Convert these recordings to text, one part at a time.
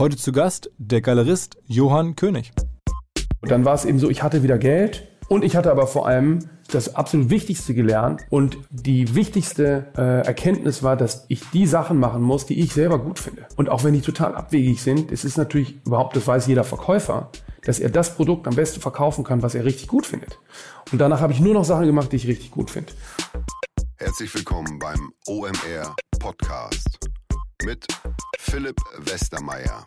Heute zu Gast der Galerist Johann König. Und dann war es eben so, ich hatte wieder Geld und ich hatte aber vor allem das absolut Wichtigste gelernt und die wichtigste äh, Erkenntnis war, dass ich die Sachen machen muss, die ich selber gut finde. Und auch wenn die total abwegig sind, es ist natürlich überhaupt, das weiß jeder Verkäufer, dass er das Produkt am besten verkaufen kann, was er richtig gut findet. Und danach habe ich nur noch Sachen gemacht, die ich richtig gut finde. Herzlich willkommen beim OMR Podcast mit Philipp Westermeier.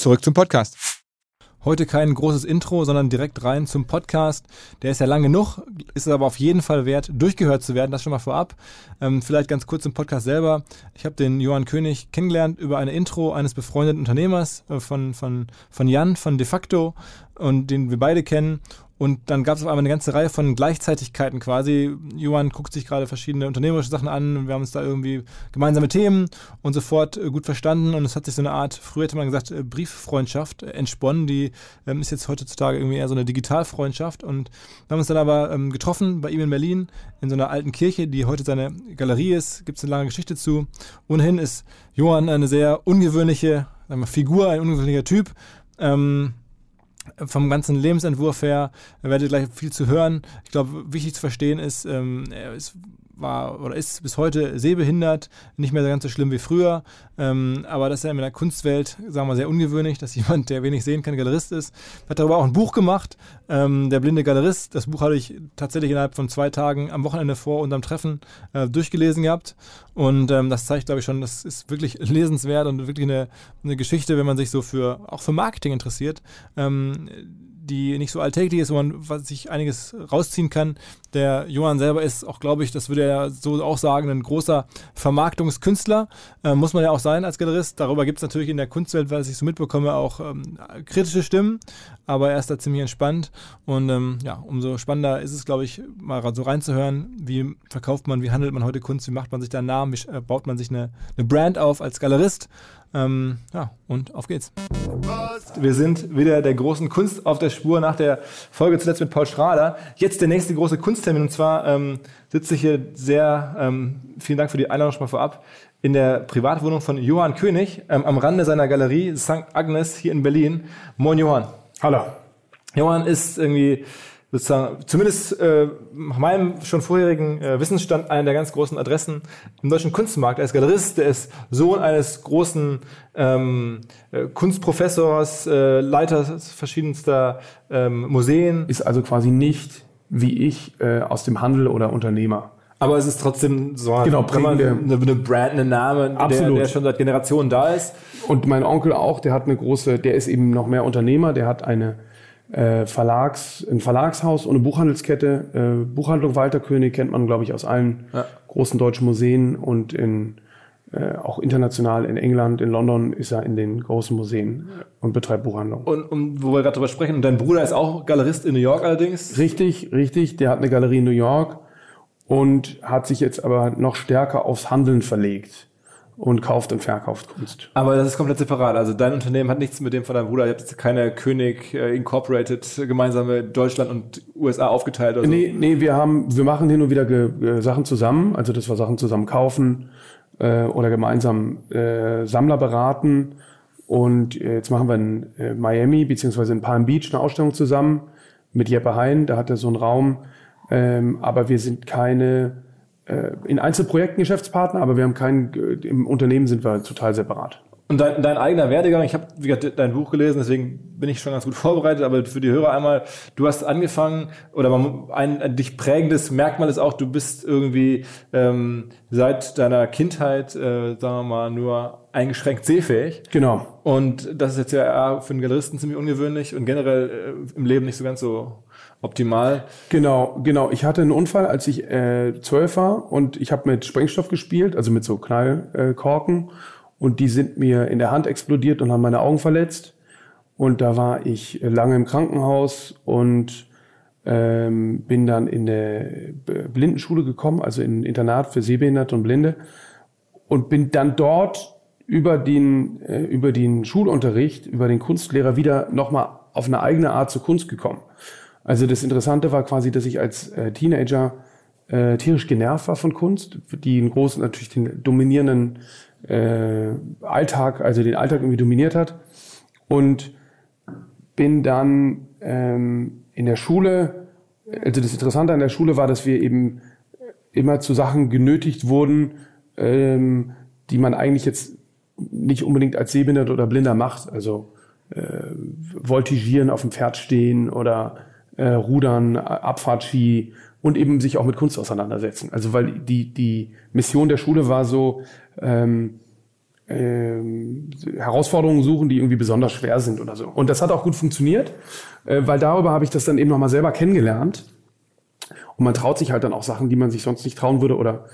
Zurück zum Podcast. Heute kein großes Intro, sondern direkt rein zum Podcast. Der ist ja lang genug, ist aber auf jeden Fall wert, durchgehört zu werden. Das schon mal vorab. Ähm, vielleicht ganz kurz zum Podcast selber. Ich habe den Johann König kennengelernt über eine Intro eines befreundeten Unternehmers äh, von, von, von Jan von De facto und den wir beide kennen. Und dann gab es auf einmal eine ganze Reihe von Gleichzeitigkeiten quasi. Johann guckt sich gerade verschiedene unternehmerische Sachen an und wir haben uns da irgendwie gemeinsame Themen und sofort äh, gut verstanden. Und es hat sich so eine Art, früher hätte man gesagt, äh, Brieffreundschaft äh, entsponnen. Die ähm, ist jetzt heutzutage irgendwie eher so eine Digitalfreundschaft. Und wir haben uns dann aber ähm, getroffen bei ihm in Berlin in so einer alten Kirche, die heute seine Galerie ist. Gibt es eine lange Geschichte zu. Ohnehin ist Johann eine sehr ungewöhnliche Figur, ein ungewöhnlicher Typ. Ähm, vom ganzen Lebensentwurf her werdet ihr gleich viel zu hören. Ich glaube, wichtig zu verstehen ist, ähm, er ist war oder ist bis heute sehbehindert, nicht mehr ganz so schlimm wie früher. Ähm, aber das ist ja in der Kunstwelt, sagen wir, sehr ungewöhnlich, dass jemand, der wenig sehen kann, Galerist ist. Hat darüber auch ein Buch gemacht, ähm, Der blinde Galerist. Das Buch hatte ich tatsächlich innerhalb von zwei Tagen am Wochenende vor unserem Treffen äh, durchgelesen gehabt. Und ähm, das zeigt, glaube ich, schon, das ist wirklich lesenswert und wirklich eine, eine Geschichte, wenn man sich so für auch für Marketing interessiert ähm, die nicht so alltäglich ist, wo man sich einiges rausziehen kann. Der Johann selber ist auch, glaube ich, das würde er so auch sagen, ein großer Vermarktungskünstler. Äh, muss man ja auch sein als Galerist. Darüber gibt es natürlich in der Kunstwelt, was ich so mitbekomme, auch ähm, kritische Stimmen. Aber er ist da ziemlich entspannt. Und ähm, ja, umso spannender ist es, glaube ich, mal so reinzuhören, wie verkauft man, wie handelt man heute Kunst, wie macht man sich da einen Namen, wie äh, baut man sich eine, eine Brand auf als Galerist. Ähm, ja, und auf geht's. Wir sind wieder der großen Kunst auf der Spur nach der Folge zuletzt mit Paul Schrader. Jetzt der nächste große Kunsttermin und zwar ähm, sitze ich hier sehr, ähm, vielen Dank für die Einladung schon mal vorab, in der Privatwohnung von Johann König ähm, am Rande seiner Galerie St. Agnes hier in Berlin. Moin Johann. Hallo. Johann ist irgendwie sozusagen, zumindest äh, nach meinem schon vorherigen äh, Wissensstand, eine der ganz großen Adressen im deutschen Kunstmarkt. Er ist Galerist, er ist Sohn eines großen ähm, äh, Kunstprofessors, äh, Leiter verschiedenster ähm, Museen. Ist also quasi nicht wie ich äh, aus dem Handel oder Unternehmer. Aber es ist trotzdem so genau, eine, eine Brand, ein Name, der, der, schon seit Generationen da ist. Und mein Onkel auch, der hat eine große, der ist eben noch mehr Unternehmer, der hat eine äh, Verlags, ein Verlagshaus und eine Buchhandelskette. Äh, Buchhandlung Walter König kennt man, glaube ich, aus allen ja. großen deutschen Museen und in äh, auch international in England, in London ist er in den großen Museen und betreibt Buchhandlung. Und, und wo wir gerade drüber sprechen, und dein Bruder ist auch Galerist in New York allerdings? Richtig, richtig. Der hat eine Galerie in New York und hat sich jetzt aber noch stärker aufs Handeln verlegt und kauft und verkauft Kunst. Aber das ist komplett separat. Also dein Unternehmen hat nichts mit dem von deinem Bruder. Ihr habt jetzt keine König äh, Incorporated gemeinsame Deutschland und USA aufgeteilt oder so. Nee, nee, wir haben, wir machen hin und wieder ge, Sachen zusammen. Also dass wir Sachen zusammen kaufen äh, oder gemeinsam äh, Sammler beraten. Und äh, jetzt machen wir in äh, Miami beziehungsweise in Palm Beach eine Ausstellung zusammen mit Jeppe Hein. Da hat er so einen Raum. Ähm, aber wir sind keine äh, in Einzelprojekten Geschäftspartner, aber wir haben keinen, äh, im Unternehmen sind wir total separat. Und dein, dein eigener Werdegang, ich habe dein Buch gelesen, deswegen bin ich schon ganz gut vorbereitet, aber für die Hörer einmal, du hast angefangen, oder ein, ein dich prägendes Merkmal ist auch, du bist irgendwie ähm, seit deiner Kindheit, äh, sagen wir mal, nur eingeschränkt sehfähig. Genau. Und das ist jetzt ja für einen Galeristen ziemlich ungewöhnlich und generell äh, im Leben nicht so ganz so optimal. Genau, genau. Ich hatte einen Unfall, als ich äh, zwölf war und ich habe mit Sprengstoff gespielt, also mit so Knallkorken. Äh, und die sind mir in der Hand explodiert und haben meine Augen verletzt. Und da war ich lange im Krankenhaus und ähm, bin dann in eine Blindenschule gekommen, also in ein Internat für Sehbehinderte und Blinde. Und bin dann dort über den, äh, über den Schulunterricht, über den Kunstlehrer wieder nochmal auf eine eigene Art zur Kunst gekommen. Also das Interessante war quasi, dass ich als äh, Teenager äh, tierisch genervt war von Kunst, die einen großen, natürlich den dominierenden äh, Alltag, also den Alltag irgendwie dominiert hat. Und bin dann ähm, in der Schule, also das Interessante an der Schule war, dass wir eben immer zu Sachen genötigt wurden, ähm, die man eigentlich jetzt nicht unbedingt als Sehbehindert oder Blinder macht. Also äh, voltigieren, auf dem Pferd stehen oder äh, Rudern, Abfahrtski und eben sich auch mit Kunst auseinandersetzen. Also weil die, die Mission der Schule war so, ähm, ähm, Herausforderungen suchen, die irgendwie besonders schwer sind oder so. Und das hat auch gut funktioniert, äh, weil darüber habe ich das dann eben nochmal selber kennengelernt. Und man traut sich halt dann auch Sachen, die man sich sonst nicht trauen würde oder,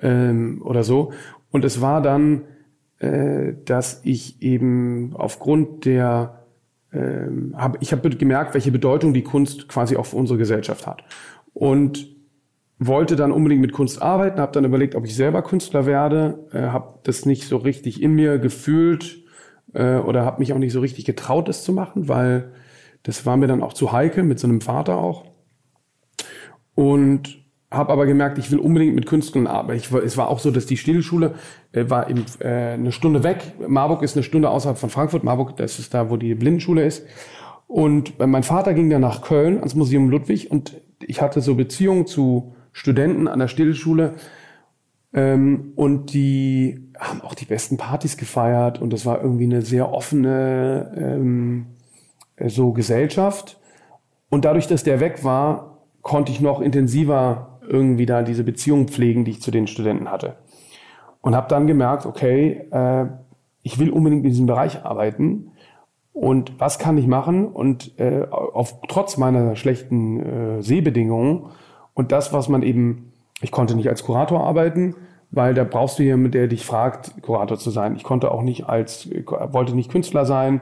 ähm, oder so. Und es war dann, äh, dass ich eben aufgrund der ähm, hab, ich habe gemerkt, welche Bedeutung die Kunst quasi auch für unsere Gesellschaft hat. Und wollte dann unbedingt mit Kunst arbeiten, habe dann überlegt, ob ich selber Künstler werde, äh, habe das nicht so richtig in mir gefühlt äh, oder habe mich auch nicht so richtig getraut, das zu machen, weil das war mir dann auch zu heikel, mit so einem Vater auch. Und habe aber gemerkt, ich will unbedingt mit Künstlern arbeiten. Ich, es war auch so, dass die Stilschule äh, war eben äh, eine Stunde weg. Marburg ist eine Stunde außerhalb von Frankfurt. Marburg, das ist da, wo die Blindenschule ist. Und äh, mein Vater ging dann nach Köln ans Museum Ludwig und ich hatte so Beziehungen zu Studenten an der Stilschule. Ähm, und die haben auch die besten Partys gefeiert und das war irgendwie eine sehr offene ähm, so Gesellschaft. Und dadurch, dass der weg war, konnte ich noch intensiver irgendwie da diese Beziehung pflegen, die ich zu den Studenten hatte. Und habe dann gemerkt, okay, äh, ich will unbedingt in diesem Bereich arbeiten. Und was kann ich machen? Und äh, auf trotz meiner schlechten äh, Sehbedingungen und das, was man eben, ich konnte nicht als Kurator arbeiten, weil da brauchst du jemanden, der dich fragt, Kurator zu sein. Ich konnte auch nicht als, wollte nicht Künstler sein.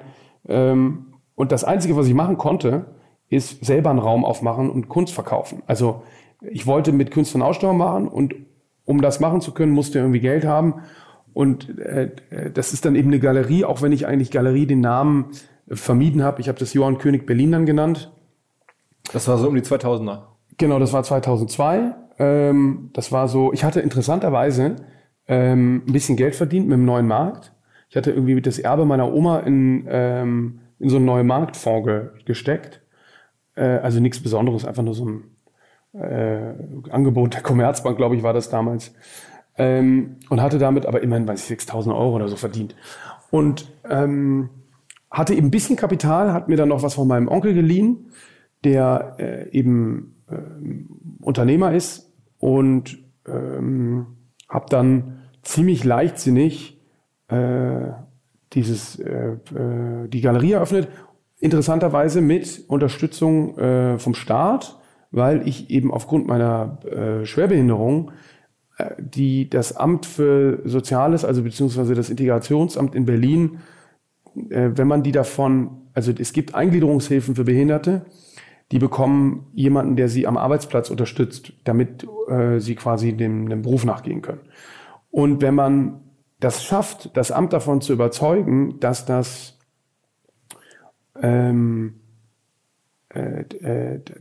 Ähm, und das Einzige, was ich machen konnte, ist selber einen Raum aufmachen und Kunst verkaufen. Also ich wollte mit Künstlern Ausstellungen machen und um das machen zu können, musste irgendwie Geld haben. Und äh, das ist dann eben eine Galerie, auch wenn ich eigentlich Galerie den Namen äh, vermieden habe. Ich habe das Johann König Berlin dann genannt. Das war so um die 2000er. Genau, das war 2002. Ähm, das war so, ich hatte interessanterweise ähm, ein bisschen Geld verdient mit dem neuen Markt. Ich hatte irgendwie das Erbe meiner Oma in, ähm, in so einen neuen Marktfonds ge gesteckt. Äh, also nichts Besonderes, einfach nur so ein äh, Angebot der Commerzbank, glaube ich, war das damals. Ähm, und hatte damit aber immerhin, weiß ich, 6.000 Euro oder so verdient. Und ähm, hatte eben ein bisschen Kapital, hat mir dann noch was von meinem Onkel geliehen, der äh, eben äh, Unternehmer ist und ähm, habe dann ziemlich leichtsinnig äh, dieses äh, äh, die Galerie eröffnet. Interessanterweise mit Unterstützung äh, vom Staat weil ich eben aufgrund meiner äh, Schwerbehinderung äh, die das Amt für Soziales, also beziehungsweise das Integrationsamt in Berlin, äh, wenn man die davon, also es gibt Eingliederungshilfen für Behinderte, die bekommen jemanden, der sie am Arbeitsplatz unterstützt, damit äh, sie quasi dem, dem Beruf nachgehen können. Und wenn man das schafft, das Amt davon zu überzeugen, dass das, ähm, äh, äh,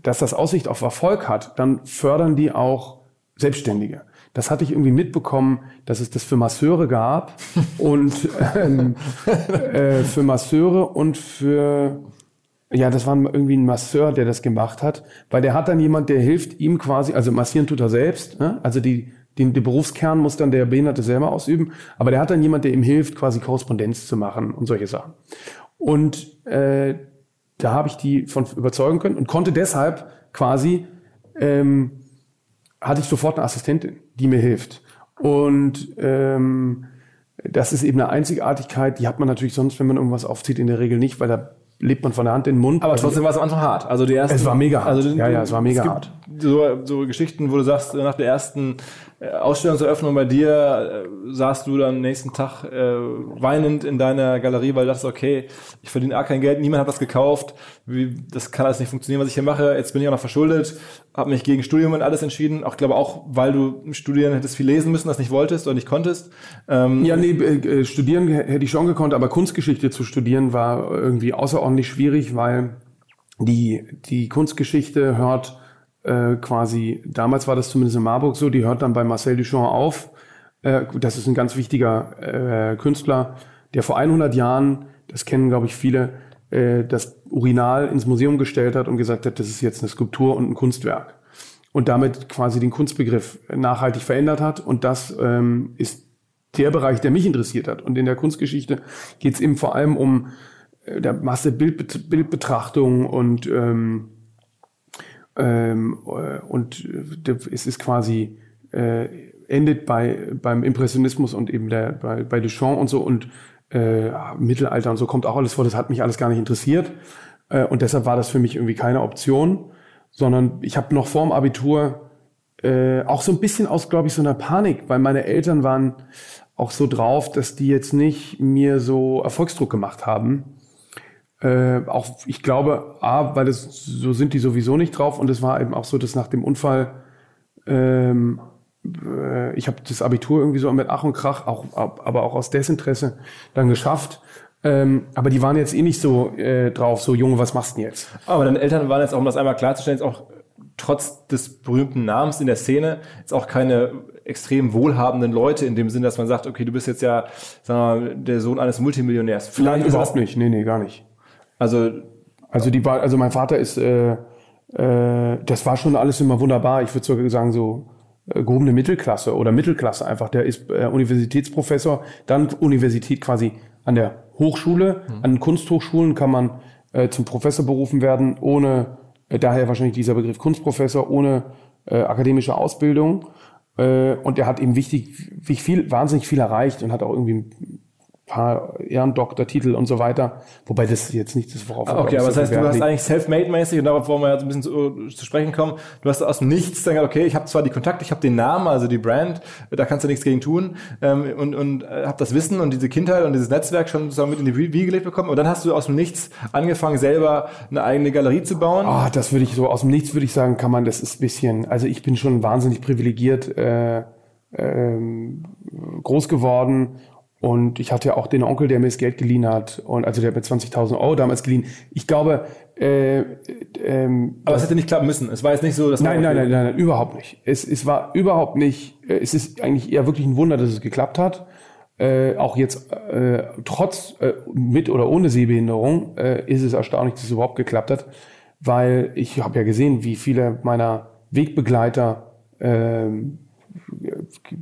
dass das Aussicht auf Erfolg hat, dann fördern die auch Selbstständige. Das hatte ich irgendwie mitbekommen, dass es das für Masseure gab und ähm, äh, für Masseure und für ja, das war irgendwie ein Masseur, der das gemacht hat, weil der hat dann jemand, der hilft ihm quasi, also massieren tut er selbst, ne? also die, den, den Berufskern muss dann der Behinderte selber ausüben, aber der hat dann jemand, der ihm hilft, quasi Korrespondenz zu machen und solche Sachen. Und äh, da habe ich die von überzeugen können und konnte deshalb quasi, ähm, hatte ich sofort eine Assistentin, die mir hilft. Und ähm, das ist eben eine Einzigartigkeit, die hat man natürlich sonst, wenn man irgendwas aufzieht, in der Regel nicht, weil da lebt man von der Hand in den Mund. Aber trotzdem war es am Anfang hart. Also die ersten, es war mega hart. Also, ja, ja, es war mega es hart. So, so Geschichten, wo du sagst, nach der ersten Ausstellungseröffnung bei dir äh, saßt du dann nächsten Tag äh, weinend in deiner Galerie, weil du dachtest, okay, ich verdiene auch kein Geld, niemand hat das gekauft, wie, das kann alles nicht funktionieren, was ich hier mache, jetzt bin ich auch noch verschuldet, habe mich gegen Studium und alles entschieden, auch glaube auch, weil du Studieren hättest viel lesen müssen, das nicht wolltest oder nicht konntest. Ähm, ja, nee, äh, studieren hätte ich schon gekonnt, aber Kunstgeschichte zu studieren war irgendwie außerordentlich schwierig, weil die, die Kunstgeschichte hört äh, quasi, damals war das zumindest in Marburg so, die hört dann bei Marcel Duchamp auf. Äh, das ist ein ganz wichtiger äh, Künstler, der vor 100 Jahren, das kennen glaube ich viele, äh, das Urinal ins Museum gestellt hat und gesagt hat, das ist jetzt eine Skulptur und ein Kunstwerk. Und damit quasi den Kunstbegriff nachhaltig verändert hat. Und das ähm, ist der Bereich, der mich interessiert hat. Und in der Kunstgeschichte geht es eben vor allem um äh, der Masse Bild, Bildbetrachtung und ähm, ähm, äh, und äh, es ist quasi äh, endet bei beim Impressionismus und eben der bei, bei Duchamp und so und äh, Mittelalter und so kommt auch alles vor. Das hat mich alles gar nicht interessiert äh, und deshalb war das für mich irgendwie keine Option, sondern ich habe noch vorm Abitur äh, auch so ein bisschen aus, glaube ich, so einer Panik, weil meine Eltern waren auch so drauf, dass die jetzt nicht mir so Erfolgsdruck gemacht haben äh, auch, ich glaube, A, weil das, so sind die sowieso nicht drauf und es war eben auch so, dass nach dem Unfall, ähm, äh, ich habe das Abitur irgendwie so mit Ach und Krach, auch, aber auch aus Desinteresse dann geschafft. Ähm, aber die waren jetzt eh nicht so äh, drauf, so Junge, was machst du denn jetzt? Aber deine Eltern waren jetzt auch, um das einmal klarzustellen, jetzt auch trotz des berühmten Namens in der Szene jetzt auch keine extrem wohlhabenden Leute in dem Sinne, dass man sagt, okay, du bist jetzt ja, sagen wir mal, der Sohn eines Multimillionärs. Vielleicht Nein, überhaupt nicht. Nee, nee, gar nicht. Also, also die war, also mein Vater ist, äh, äh, das war schon alles immer wunderbar. Ich würde sogar sagen, so äh, gehobene Mittelklasse oder Mittelklasse einfach. Der ist äh, Universitätsprofessor, dann Universität quasi an der Hochschule, mhm. an Kunsthochschulen kann man äh, zum Professor berufen werden, ohne, äh, daher wahrscheinlich dieser Begriff Kunstprofessor, ohne äh, akademische Ausbildung. Äh, und er hat eben wichtig, wie viel, wahnsinnig viel erreicht und hat auch irgendwie paar Ehrendoktortitel und so weiter. Wobei das jetzt nicht das, worauf Okay, aber das heißt, du hast eigentlich self-made-mäßig, und darauf wollen wir jetzt ein bisschen zu, zu, sprechen kommen, du hast aus dem Nichts dann gesagt, okay, ich habe zwar die Kontakte, ich habe den Namen, also die Brand, da kannst du nichts gegen tun ähm, und, und äh, habe das Wissen und diese Kindheit und dieses Netzwerk schon sozusagen mit in die Wiege gelegt bekommen und dann hast du aus dem Nichts angefangen, selber eine eigene Galerie zu bauen. Ah, oh, das würde ich so, aus dem Nichts würde ich sagen, kann man, das ist ein bisschen, also ich bin schon wahnsinnig privilegiert, äh, ähm, groß geworden und ich hatte ja auch den Onkel, der mir das Geld geliehen hat. Und also der hat mir 20.000 Euro damals geliehen. Ich glaube, äh, ähm, aber es hätte nicht klappen müssen. Es war jetzt nicht so, dass nein, nein, nein, nein, nein, überhaupt nicht. Es, es war überhaupt nicht. Äh, es ist eigentlich eher wirklich ein Wunder, dass es geklappt hat. Äh, auch jetzt äh, trotz äh, mit oder ohne Sehbehinderung äh, ist es erstaunlich, dass es überhaupt geklappt hat, weil ich habe ja gesehen, wie viele meiner Wegbegleiter äh,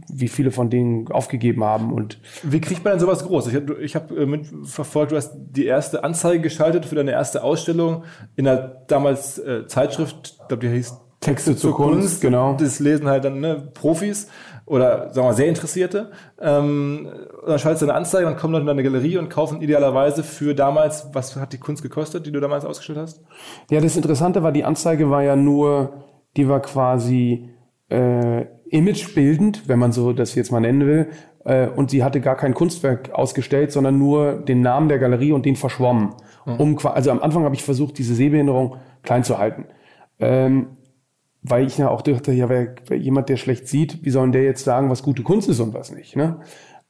wie viele von denen aufgegeben haben. Und wie kriegt man denn sowas groß? Ich habe ich hab äh, mitverfolgt, du hast die erste Anzeige geschaltet für deine erste Ausstellung in der damals äh, Zeitschrift, ich glaube, die hieß Texte, zur, zur Kunst, Kunst, genau. Das lesen halt dann ne, Profis oder sagen wir mal sehr Interessierte. Ähm, dann schaltest du eine Anzeige, dann kommen Leute in deine Galerie und kaufen idealerweise für damals, was hat die Kunst gekostet, die du damals ausgestellt hast? Ja, das Interessante war, die Anzeige war ja nur, die war quasi äh, imagebildend, wenn man so das jetzt mal nennen will. Äh, und sie hatte gar kein Kunstwerk ausgestellt, sondern nur den Namen der Galerie und den verschwommen. Mhm. Um, also am Anfang habe ich versucht, diese Sehbehinderung klein zu halten. Ähm, weil ich ja auch dachte, ja, wer, wer jemand, der schlecht sieht, wie soll denn der jetzt sagen, was gute Kunst ist und was nicht? Ne?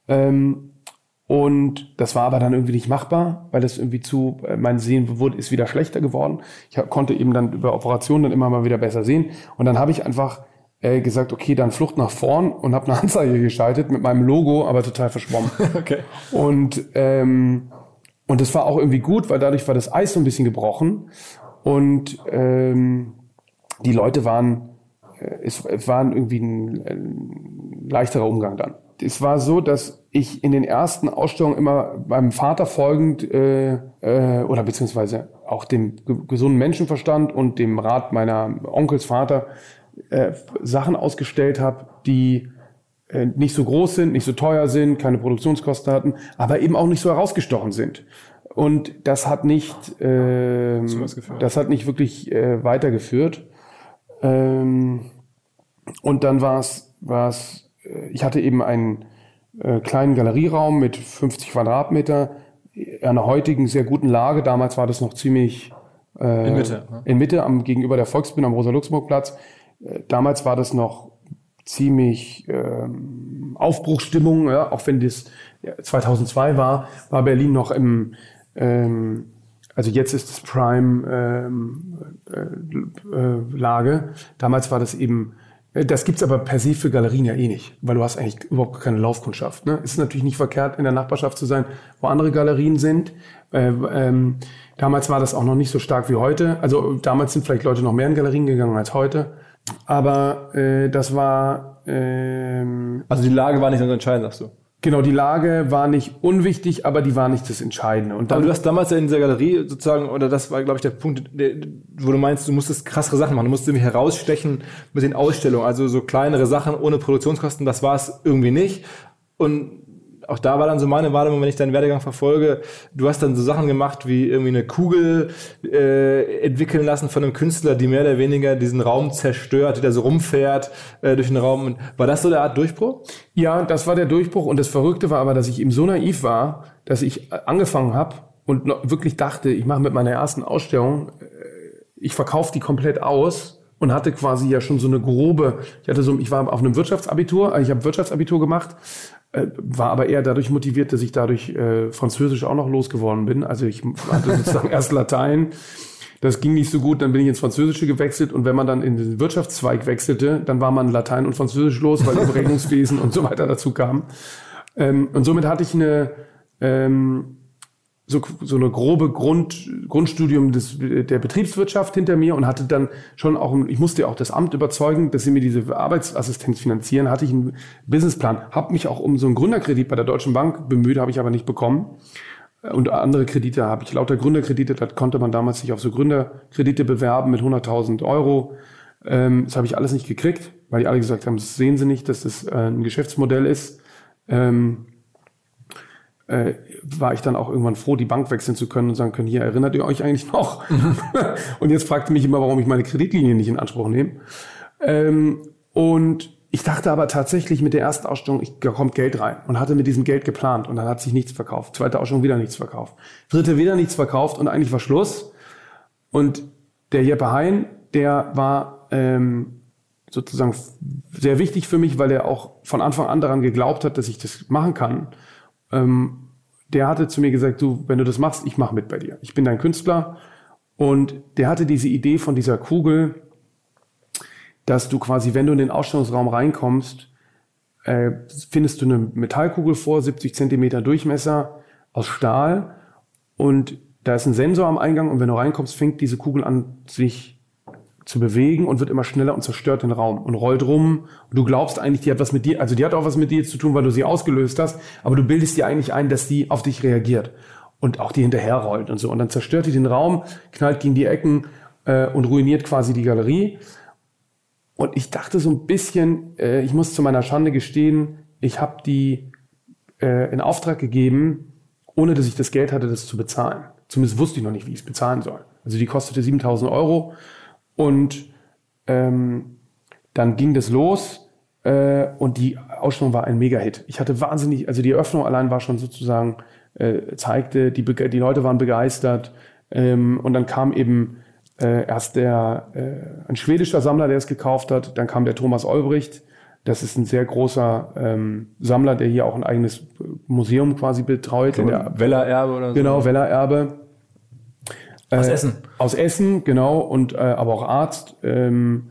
Ähm, und das war aber dann irgendwie nicht machbar, weil das irgendwie zu, äh, mein Sehen wurde, ist wieder schlechter geworden. Ich konnte eben dann über Operationen dann immer mal wieder besser sehen. Und dann habe ich einfach äh, gesagt, okay, dann Flucht nach vorn und habe eine Anzeige geschaltet mit meinem Logo, aber total verschwommen. okay. Und ähm, und das war auch irgendwie gut, weil dadurch war das Eis so ein bisschen gebrochen und ähm, die Leute waren, äh, es, es waren irgendwie ein, ein leichterer Umgang dann. Es war so, dass ich in den ersten Ausstellungen immer meinem Vater folgend äh, äh, oder beziehungsweise auch dem gesunden Menschenverstand und dem Rat meiner Onkels Vater äh, Sachen ausgestellt habe, die äh, nicht so groß sind, nicht so teuer sind, keine Produktionskosten hatten, aber eben auch nicht so herausgestochen sind. Und das hat nicht, äh, das hat nicht wirklich äh, weitergeführt. Ähm, und dann war es, war es, äh, ich hatte eben einen äh, kleinen Galerieraum mit 50 Quadratmeter, einer heutigen sehr guten Lage. Damals war das noch ziemlich äh, in Mitte, ne? in Mitte am gegenüber der Volksbühne am Rosa-Luxemburg-Platz. Äh, damals war das noch ziemlich ähm, Aufbruchsstimmung, ja, auch wenn das 2002 war, war Berlin noch im ähm, also jetzt ist es Prime-Lage. Ähm, äh, Damals war das eben, äh, das gibt's aber per se für Galerien ja eh nicht, weil du hast eigentlich überhaupt keine Laufkundschaft. Ne? Es ist natürlich nicht verkehrt, in der Nachbarschaft zu sein, wo andere Galerien sind. Äh, ähm, damals war das auch noch nicht so stark wie heute. Also damals sind vielleicht Leute noch mehr in Galerien gegangen als heute. Aber äh, das war... Ähm, also die Lage war nicht so entscheidend, sagst du? Genau, die Lage war nicht unwichtig, aber die war nicht das Entscheidende. Und dann, aber du hast damals ja in dieser Galerie sozusagen, oder das war, glaube ich, der Punkt, der, wo du meinst, du musstest krassere Sachen machen. Du musstest irgendwie herausstechen mit den Ausstellungen. Also so kleinere Sachen ohne Produktionskosten, das war es irgendwie nicht. Und auch da war dann so meine Wahrnehmung, wenn ich deinen Werdegang verfolge, du hast dann so Sachen gemacht wie irgendwie eine Kugel äh, entwickeln lassen von einem Künstler, die mehr oder weniger diesen Raum zerstört, der so rumfährt äh, durch den Raum. War das so der Art Durchbruch? Ja, das war der Durchbruch. Und das Verrückte war aber, dass ich ihm so naiv war, dass ich angefangen habe und wirklich dachte, ich mache mit meiner ersten Ausstellung, äh, ich verkaufe die komplett aus und hatte quasi ja schon so eine grobe, ich hatte so, ich war auf einem Wirtschaftsabitur, also ich habe Wirtschaftsabitur gemacht äh, war aber eher dadurch motiviert, dass ich dadurch äh, Französisch auch noch losgeworden bin. Also ich hatte sozusagen erst Latein. Das ging nicht so gut, dann bin ich ins Französische gewechselt und wenn man dann in den Wirtschaftszweig wechselte, dann war man Latein und Französisch los, weil Rechnungswesen und so weiter dazu kam. Ähm, und somit hatte ich eine ähm, so, so eine grobe Grund, Grundstudium des, der Betriebswirtschaft hinter mir und hatte dann schon auch, ich musste auch das Amt überzeugen, dass sie mir diese Arbeitsassistenz finanzieren, hatte ich einen Businessplan, habe mich auch um so einen Gründerkredit bei der Deutschen Bank bemüht, habe ich aber nicht bekommen. Und andere Kredite habe ich, lauter Gründerkredite, da konnte man damals sich auf so Gründerkredite bewerben mit 100.000 Euro. Ähm, das habe ich alles nicht gekriegt, weil die alle gesagt haben, das sehen sie nicht, dass das äh, ein Geschäftsmodell ist. Ähm, äh, war ich dann auch irgendwann froh, die Bank wechseln zu können und sagen können, hier erinnert ihr euch eigentlich noch? und jetzt fragt ihr mich immer, warum ich meine Kreditlinie nicht in Anspruch nehme. Ähm, und ich dachte aber tatsächlich mit der ersten Ausstellung, ich, da kommt Geld rein und hatte mit diesem Geld geplant und dann hat sich nichts verkauft. Zweite Ausstellung wieder nichts verkauft. Dritte wieder nichts verkauft und eigentlich war Schluss. Und der Jeppe Hein, der war ähm, sozusagen sehr wichtig für mich, weil er auch von Anfang an daran geglaubt hat, dass ich das machen kann ähm, der hatte zu mir gesagt, du, wenn du das machst, ich mache mit bei dir. Ich bin dein Künstler. Und der hatte diese Idee von dieser Kugel, dass du quasi, wenn du in den Ausstellungsraum reinkommst, äh, findest du eine Metallkugel vor, 70 Zentimeter Durchmesser aus Stahl und da ist ein Sensor am Eingang und wenn du reinkommst, fängt diese Kugel an, sich zu bewegen und wird immer schneller und zerstört den Raum und rollt rum. Und du glaubst eigentlich, die hat was mit dir, also die hat auch was mit dir zu tun, weil du sie ausgelöst hast, aber du bildest dir eigentlich ein, dass die auf dich reagiert und auch die hinterher rollt und so. Und dann zerstört die den Raum, knallt gegen die Ecken äh, und ruiniert quasi die Galerie. Und ich dachte so ein bisschen, äh, ich muss zu meiner Schande gestehen, ich habe die äh, in Auftrag gegeben, ohne dass ich das Geld hatte, das zu bezahlen. Zumindest wusste ich noch nicht, wie ich es bezahlen soll. Also die kostete 7000 Euro und ähm, dann ging das los äh, und die Ausstellung war ein Mega-Hit. Ich hatte wahnsinnig, also die Eröffnung allein war schon sozusagen, äh, zeigte, die, die Leute waren begeistert ähm, und dann kam eben äh, erst der, äh, ein schwedischer Sammler, der es gekauft hat, dann kam der Thomas Olbricht, das ist ein sehr großer ähm, Sammler, der hier auch ein eigenes Museum quasi betreut. Der Weller Erbe oder so. Genau, Weller Erbe. Aus äh, Essen. Aus Essen, genau, und äh, aber auch Arzt. Ähm,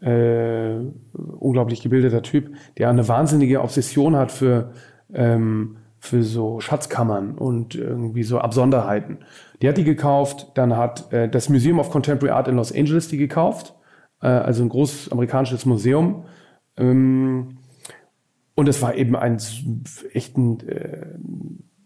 äh, unglaublich gebildeter Typ, der eine wahnsinnige Obsession hat für, ähm, für so Schatzkammern und irgendwie so Absonderheiten. Die hat die gekauft, dann hat äh, das Museum of Contemporary Art in Los Angeles die gekauft, äh, also ein großes amerikanisches Museum. Ähm, und es war eben ein echt ein, äh,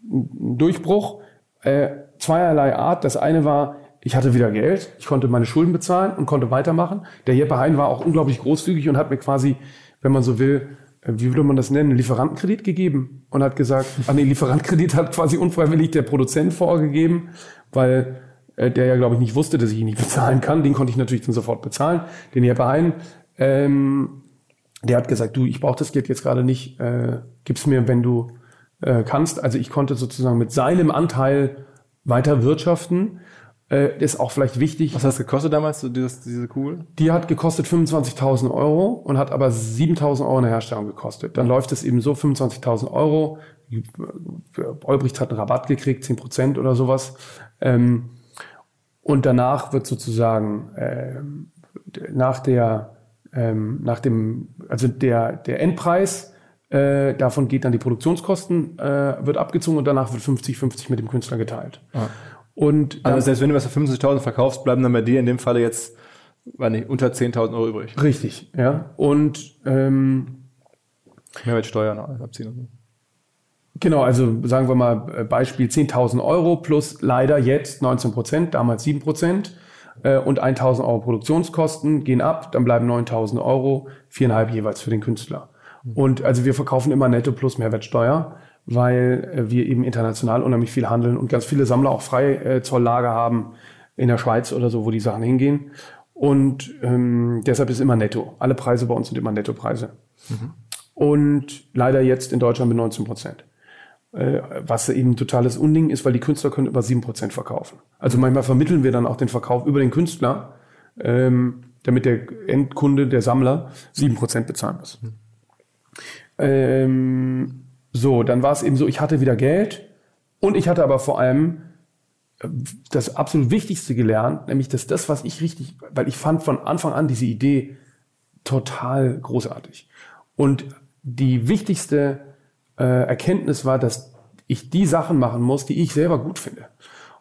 Durchbruch äh, zweierlei Art. Das eine war, ich hatte wieder Geld, ich konnte meine Schulden bezahlen und konnte weitermachen. Der Jeppe Hein war auch unglaublich großzügig und hat mir quasi, wenn man so will, äh, wie würde man das nennen, Lieferantenkredit gegeben und hat gesagt, ah nee, Lieferantenkredit hat quasi unfreiwillig der Produzent vorgegeben, weil äh, der ja, glaube ich, nicht wusste, dass ich ihn nicht bezahlen kann. Den konnte ich natürlich dann sofort bezahlen. Den Jeppe Hein, ähm, der hat gesagt, du, ich brauche das Geld jetzt gerade nicht, äh, gib's mir, wenn du äh, kannst. Also ich konnte sozusagen mit seinem Anteil weiter wirtschaften äh, ist auch vielleicht wichtig. Was hat es gekostet damals, so dieses, diese Kugel? Die hat gekostet 25.000 Euro und hat aber 7.000 Euro in der Herstellung gekostet. Dann läuft es eben so 25.000 Euro. Olbricht hat einen Rabatt gekriegt, 10 Prozent oder sowas. Ähm, und danach wird sozusagen ähm, nach der ähm, nach dem also der der Endpreis äh, davon geht dann die Produktionskosten äh, wird abgezogen und danach wird 50 50 mit dem Künstler geteilt. Ah. Und also selbst wenn du was für 50.000 verkaufst, bleiben dann bei dir in dem Falle jetzt war nicht, unter 10.000 Euro übrig. Richtig, ja. Und ähm, Mehrwertsteuer abziehen und so. Genau, also sagen wir mal äh, Beispiel 10.000 Euro plus leider jetzt 19 Prozent, damals 7 Prozent äh, und 1.000 Euro Produktionskosten gehen ab, dann bleiben 9.000 Euro, viereinhalb jeweils für den Künstler. Mhm. Und also wir verkaufen immer netto plus Mehrwertsteuer weil äh, wir eben international unheimlich viel handeln und ganz viele Sammler auch Freizolllager äh, haben in der Schweiz oder so, wo die Sachen hingehen. Und ähm, deshalb ist immer netto. Alle Preise bei uns sind immer Nettopreise. Mhm. Und leider jetzt in Deutschland mit 19 Prozent. Äh, was eben totales Unding ist, weil die Künstler können über 7 Prozent verkaufen. Also manchmal vermitteln wir dann auch den Verkauf über den Künstler, ähm, damit der Endkunde, der Sammler, 7 Prozent bezahlen muss. Mhm. Ähm, so, dann war es eben so, ich hatte wieder Geld und ich hatte aber vor allem äh, das absolut Wichtigste gelernt, nämlich dass das, was ich richtig, weil ich fand von Anfang an diese Idee total großartig. Und die wichtigste äh, Erkenntnis war, dass ich die Sachen machen muss, die ich selber gut finde.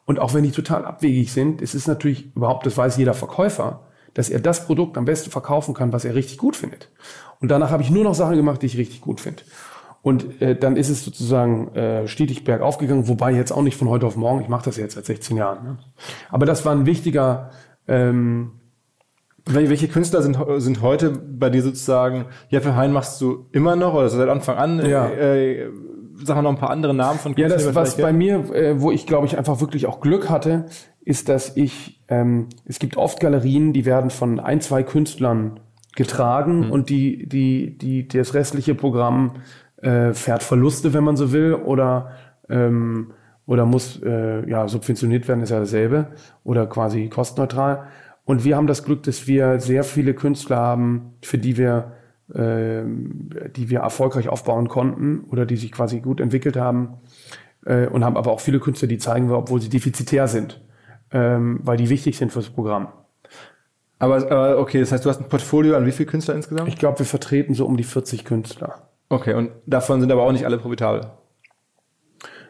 Und auch wenn die total abwegig sind, es ist natürlich überhaupt, das weiß jeder Verkäufer, dass er das Produkt am besten verkaufen kann, was er richtig gut findet. Und danach habe ich nur noch Sachen gemacht, die ich richtig gut finde. Und äh, dann ist es sozusagen äh, stetig bergauf gegangen, wobei jetzt auch nicht von heute auf morgen, ich mache das jetzt seit 16 Jahren. Ne? Aber das war ein wichtiger... Ähm, welche Künstler sind, sind heute bei dir sozusagen, Jeppe Hein machst du immer noch oder seit Anfang an? Ja. Äh, sag mal noch ein paar andere Namen von Künstlern. Ja, das, was bei mir, äh, wo ich glaube ich einfach wirklich auch Glück hatte, ist, dass ich, ähm, es gibt oft Galerien, die werden von ein, zwei Künstlern getragen mhm. und die, die, die, das restliche Programm äh, fährt Verluste, wenn man so will, oder ähm, oder muss äh, ja subventioniert werden, ist ja dasselbe oder quasi kostenneutral. Und wir haben das Glück, dass wir sehr viele Künstler haben, für die wir äh, die wir erfolgreich aufbauen konnten oder die sich quasi gut entwickelt haben äh, und haben aber auch viele Künstler, die zeigen wir, obwohl sie defizitär sind, ähm, weil die wichtig sind fürs Programm. Aber, aber okay, das heißt, du hast ein Portfolio an wie viele Künstler insgesamt? Ich glaube, wir vertreten so um die 40 Künstler. Okay, und davon sind aber auch nicht alle profitabel.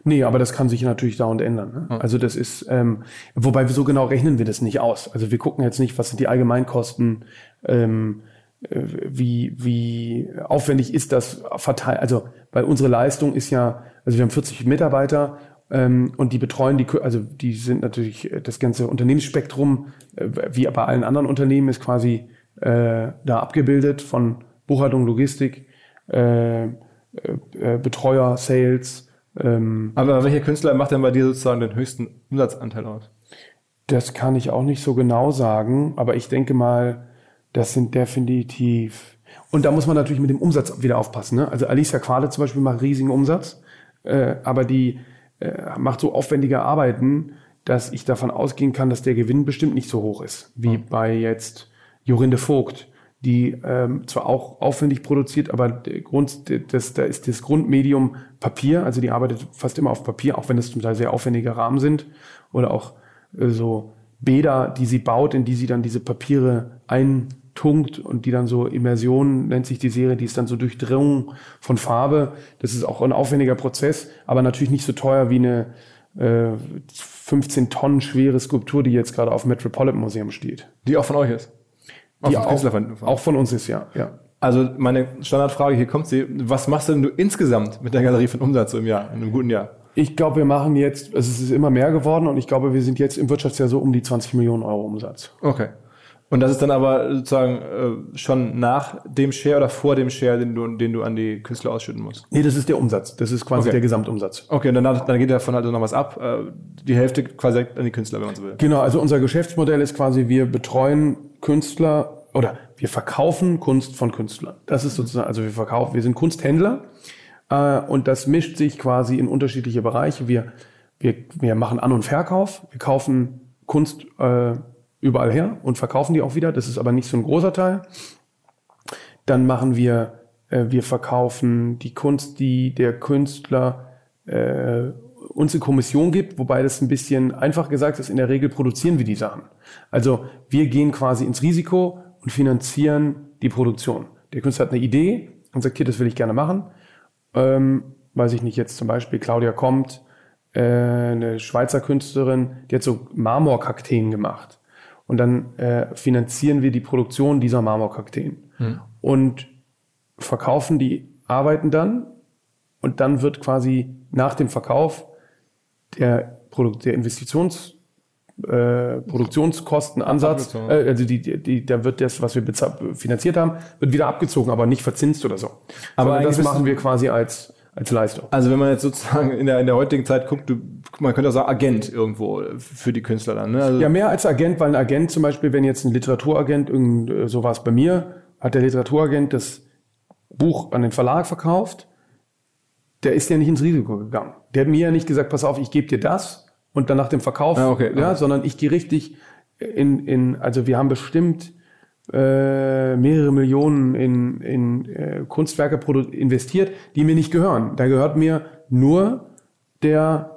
Nee, aber das kann sich natürlich dauernd ändern. Ne? Also das ist, ähm, wobei wir so genau rechnen wir das nicht aus. Also wir gucken jetzt nicht, was sind die Allgemeinkosten, ähm, äh, wie, wie aufwendig ist das verteilt. Also weil unsere Leistung ist ja, also wir haben 40 Mitarbeiter ähm, und die betreuen die, also die sind natürlich das ganze Unternehmensspektrum, äh, wie bei allen anderen Unternehmen, ist quasi äh, da abgebildet von Buchhaltung, Logistik, äh, äh, Betreuer, Sales. Ähm, Aber welcher Künstler macht denn bei dir sozusagen den höchsten Umsatzanteil aus? Das kann ich auch nicht so genau sagen, aber ich denke mal, das sind definitiv. Und da muss man natürlich mit dem Umsatz wieder aufpassen. Ne? Also Alicia Quale zum Beispiel macht riesigen Umsatz, äh, aber die äh, macht so aufwendige Arbeiten, dass ich davon ausgehen kann, dass der Gewinn bestimmt nicht so hoch ist, wie mhm. bei jetzt Jorinde Vogt, die ähm, zwar auch aufwendig produziert, aber der Grund, das, da ist das Grundmedium Papier, also die arbeitet fast immer auf Papier, auch wenn es zum Teil sehr aufwendige Rahmen sind oder auch äh, so Bäder, die sie baut, in die sie dann diese Papiere eintunkt und die dann so Immersion nennt sich die Serie, die ist dann so Durchdringung von Farbe. Das ist auch ein aufwendiger Prozess, aber natürlich nicht so teuer wie eine äh, 15 Tonnen schwere Skulptur, die jetzt gerade auf dem Metropolitan Museum steht. Die auch von euch ist? Die auch, von, auch von uns ist, ja. ja. Also meine Standardfrage, hier kommt sie, was machst denn du insgesamt mit der Galerie von Umsatz im Jahr, in einem guten Jahr? Ich glaube, wir machen jetzt, also es ist immer mehr geworden und ich glaube, wir sind jetzt im Wirtschaftsjahr so um die 20 Millionen Euro Umsatz. Okay. Und das ist dann aber sozusagen äh, schon nach dem Share oder vor dem Share, den du, den du an die Künstler ausschütten musst? Nee, das ist der Umsatz. Das ist quasi okay. der Gesamtumsatz. Okay, und danach, dann geht davon halt noch was ab. Äh, die Hälfte quasi an die Künstler, wenn man so will. Genau, also unser Geschäftsmodell ist quasi, wir betreuen Künstler oder wir verkaufen Kunst von Künstlern. Das ist sozusagen, also wir verkaufen, wir sind Kunsthändler äh, und das mischt sich quasi in unterschiedliche Bereiche. Wir, wir, wir machen An- und Verkauf, wir kaufen Kunst äh, überall her und verkaufen die auch wieder. Das ist aber nicht so ein großer Teil. Dann machen wir, äh, wir verkaufen die Kunst, die der Künstler äh, uns eine Kommission gibt, wobei das ein bisschen einfach gesagt ist, in der Regel produzieren wir die Sachen. Also wir gehen quasi ins Risiko und finanzieren die Produktion. Der Künstler hat eine Idee und sagt, hier, das will ich gerne machen. Ähm, weiß ich nicht, jetzt zum Beispiel Claudia kommt, äh, eine Schweizer Künstlerin, die hat so Marmorkakteen gemacht. Und dann äh, finanzieren wir die Produktion dieser Marmorkakteen. Hm. Und verkaufen die Arbeiten dann. Und dann wird quasi nach dem Verkauf der, Produkt, der Investitions äh, Produktionskostenansatz, äh, also die, die, die, da wird das, was wir finanziert haben, wird wieder abgezogen, aber nicht verzinst oder so. Aber das machen wir quasi als als Leistung. Also wenn man jetzt sozusagen in der, in der heutigen Zeit guckt, du, man könnte auch sagen Agent irgendwo für die Künstler dann. Ne? Also ja, mehr als Agent, weil ein Agent zum Beispiel, wenn jetzt ein Literaturagent, irgend, äh, so war es bei mir, hat der Literaturagent das Buch an den Verlag verkauft, der ist ja nicht ins Risiko gegangen. Der hat mir ja nicht gesagt, pass auf, ich gebe dir das, und dann nach dem Verkauf, ah, okay, ja, ah. sondern ich gehe richtig in, in, also wir haben bestimmt äh, mehrere Millionen in, in äh, Kunstwerke investiert, die mir nicht gehören. Da gehört mir nur der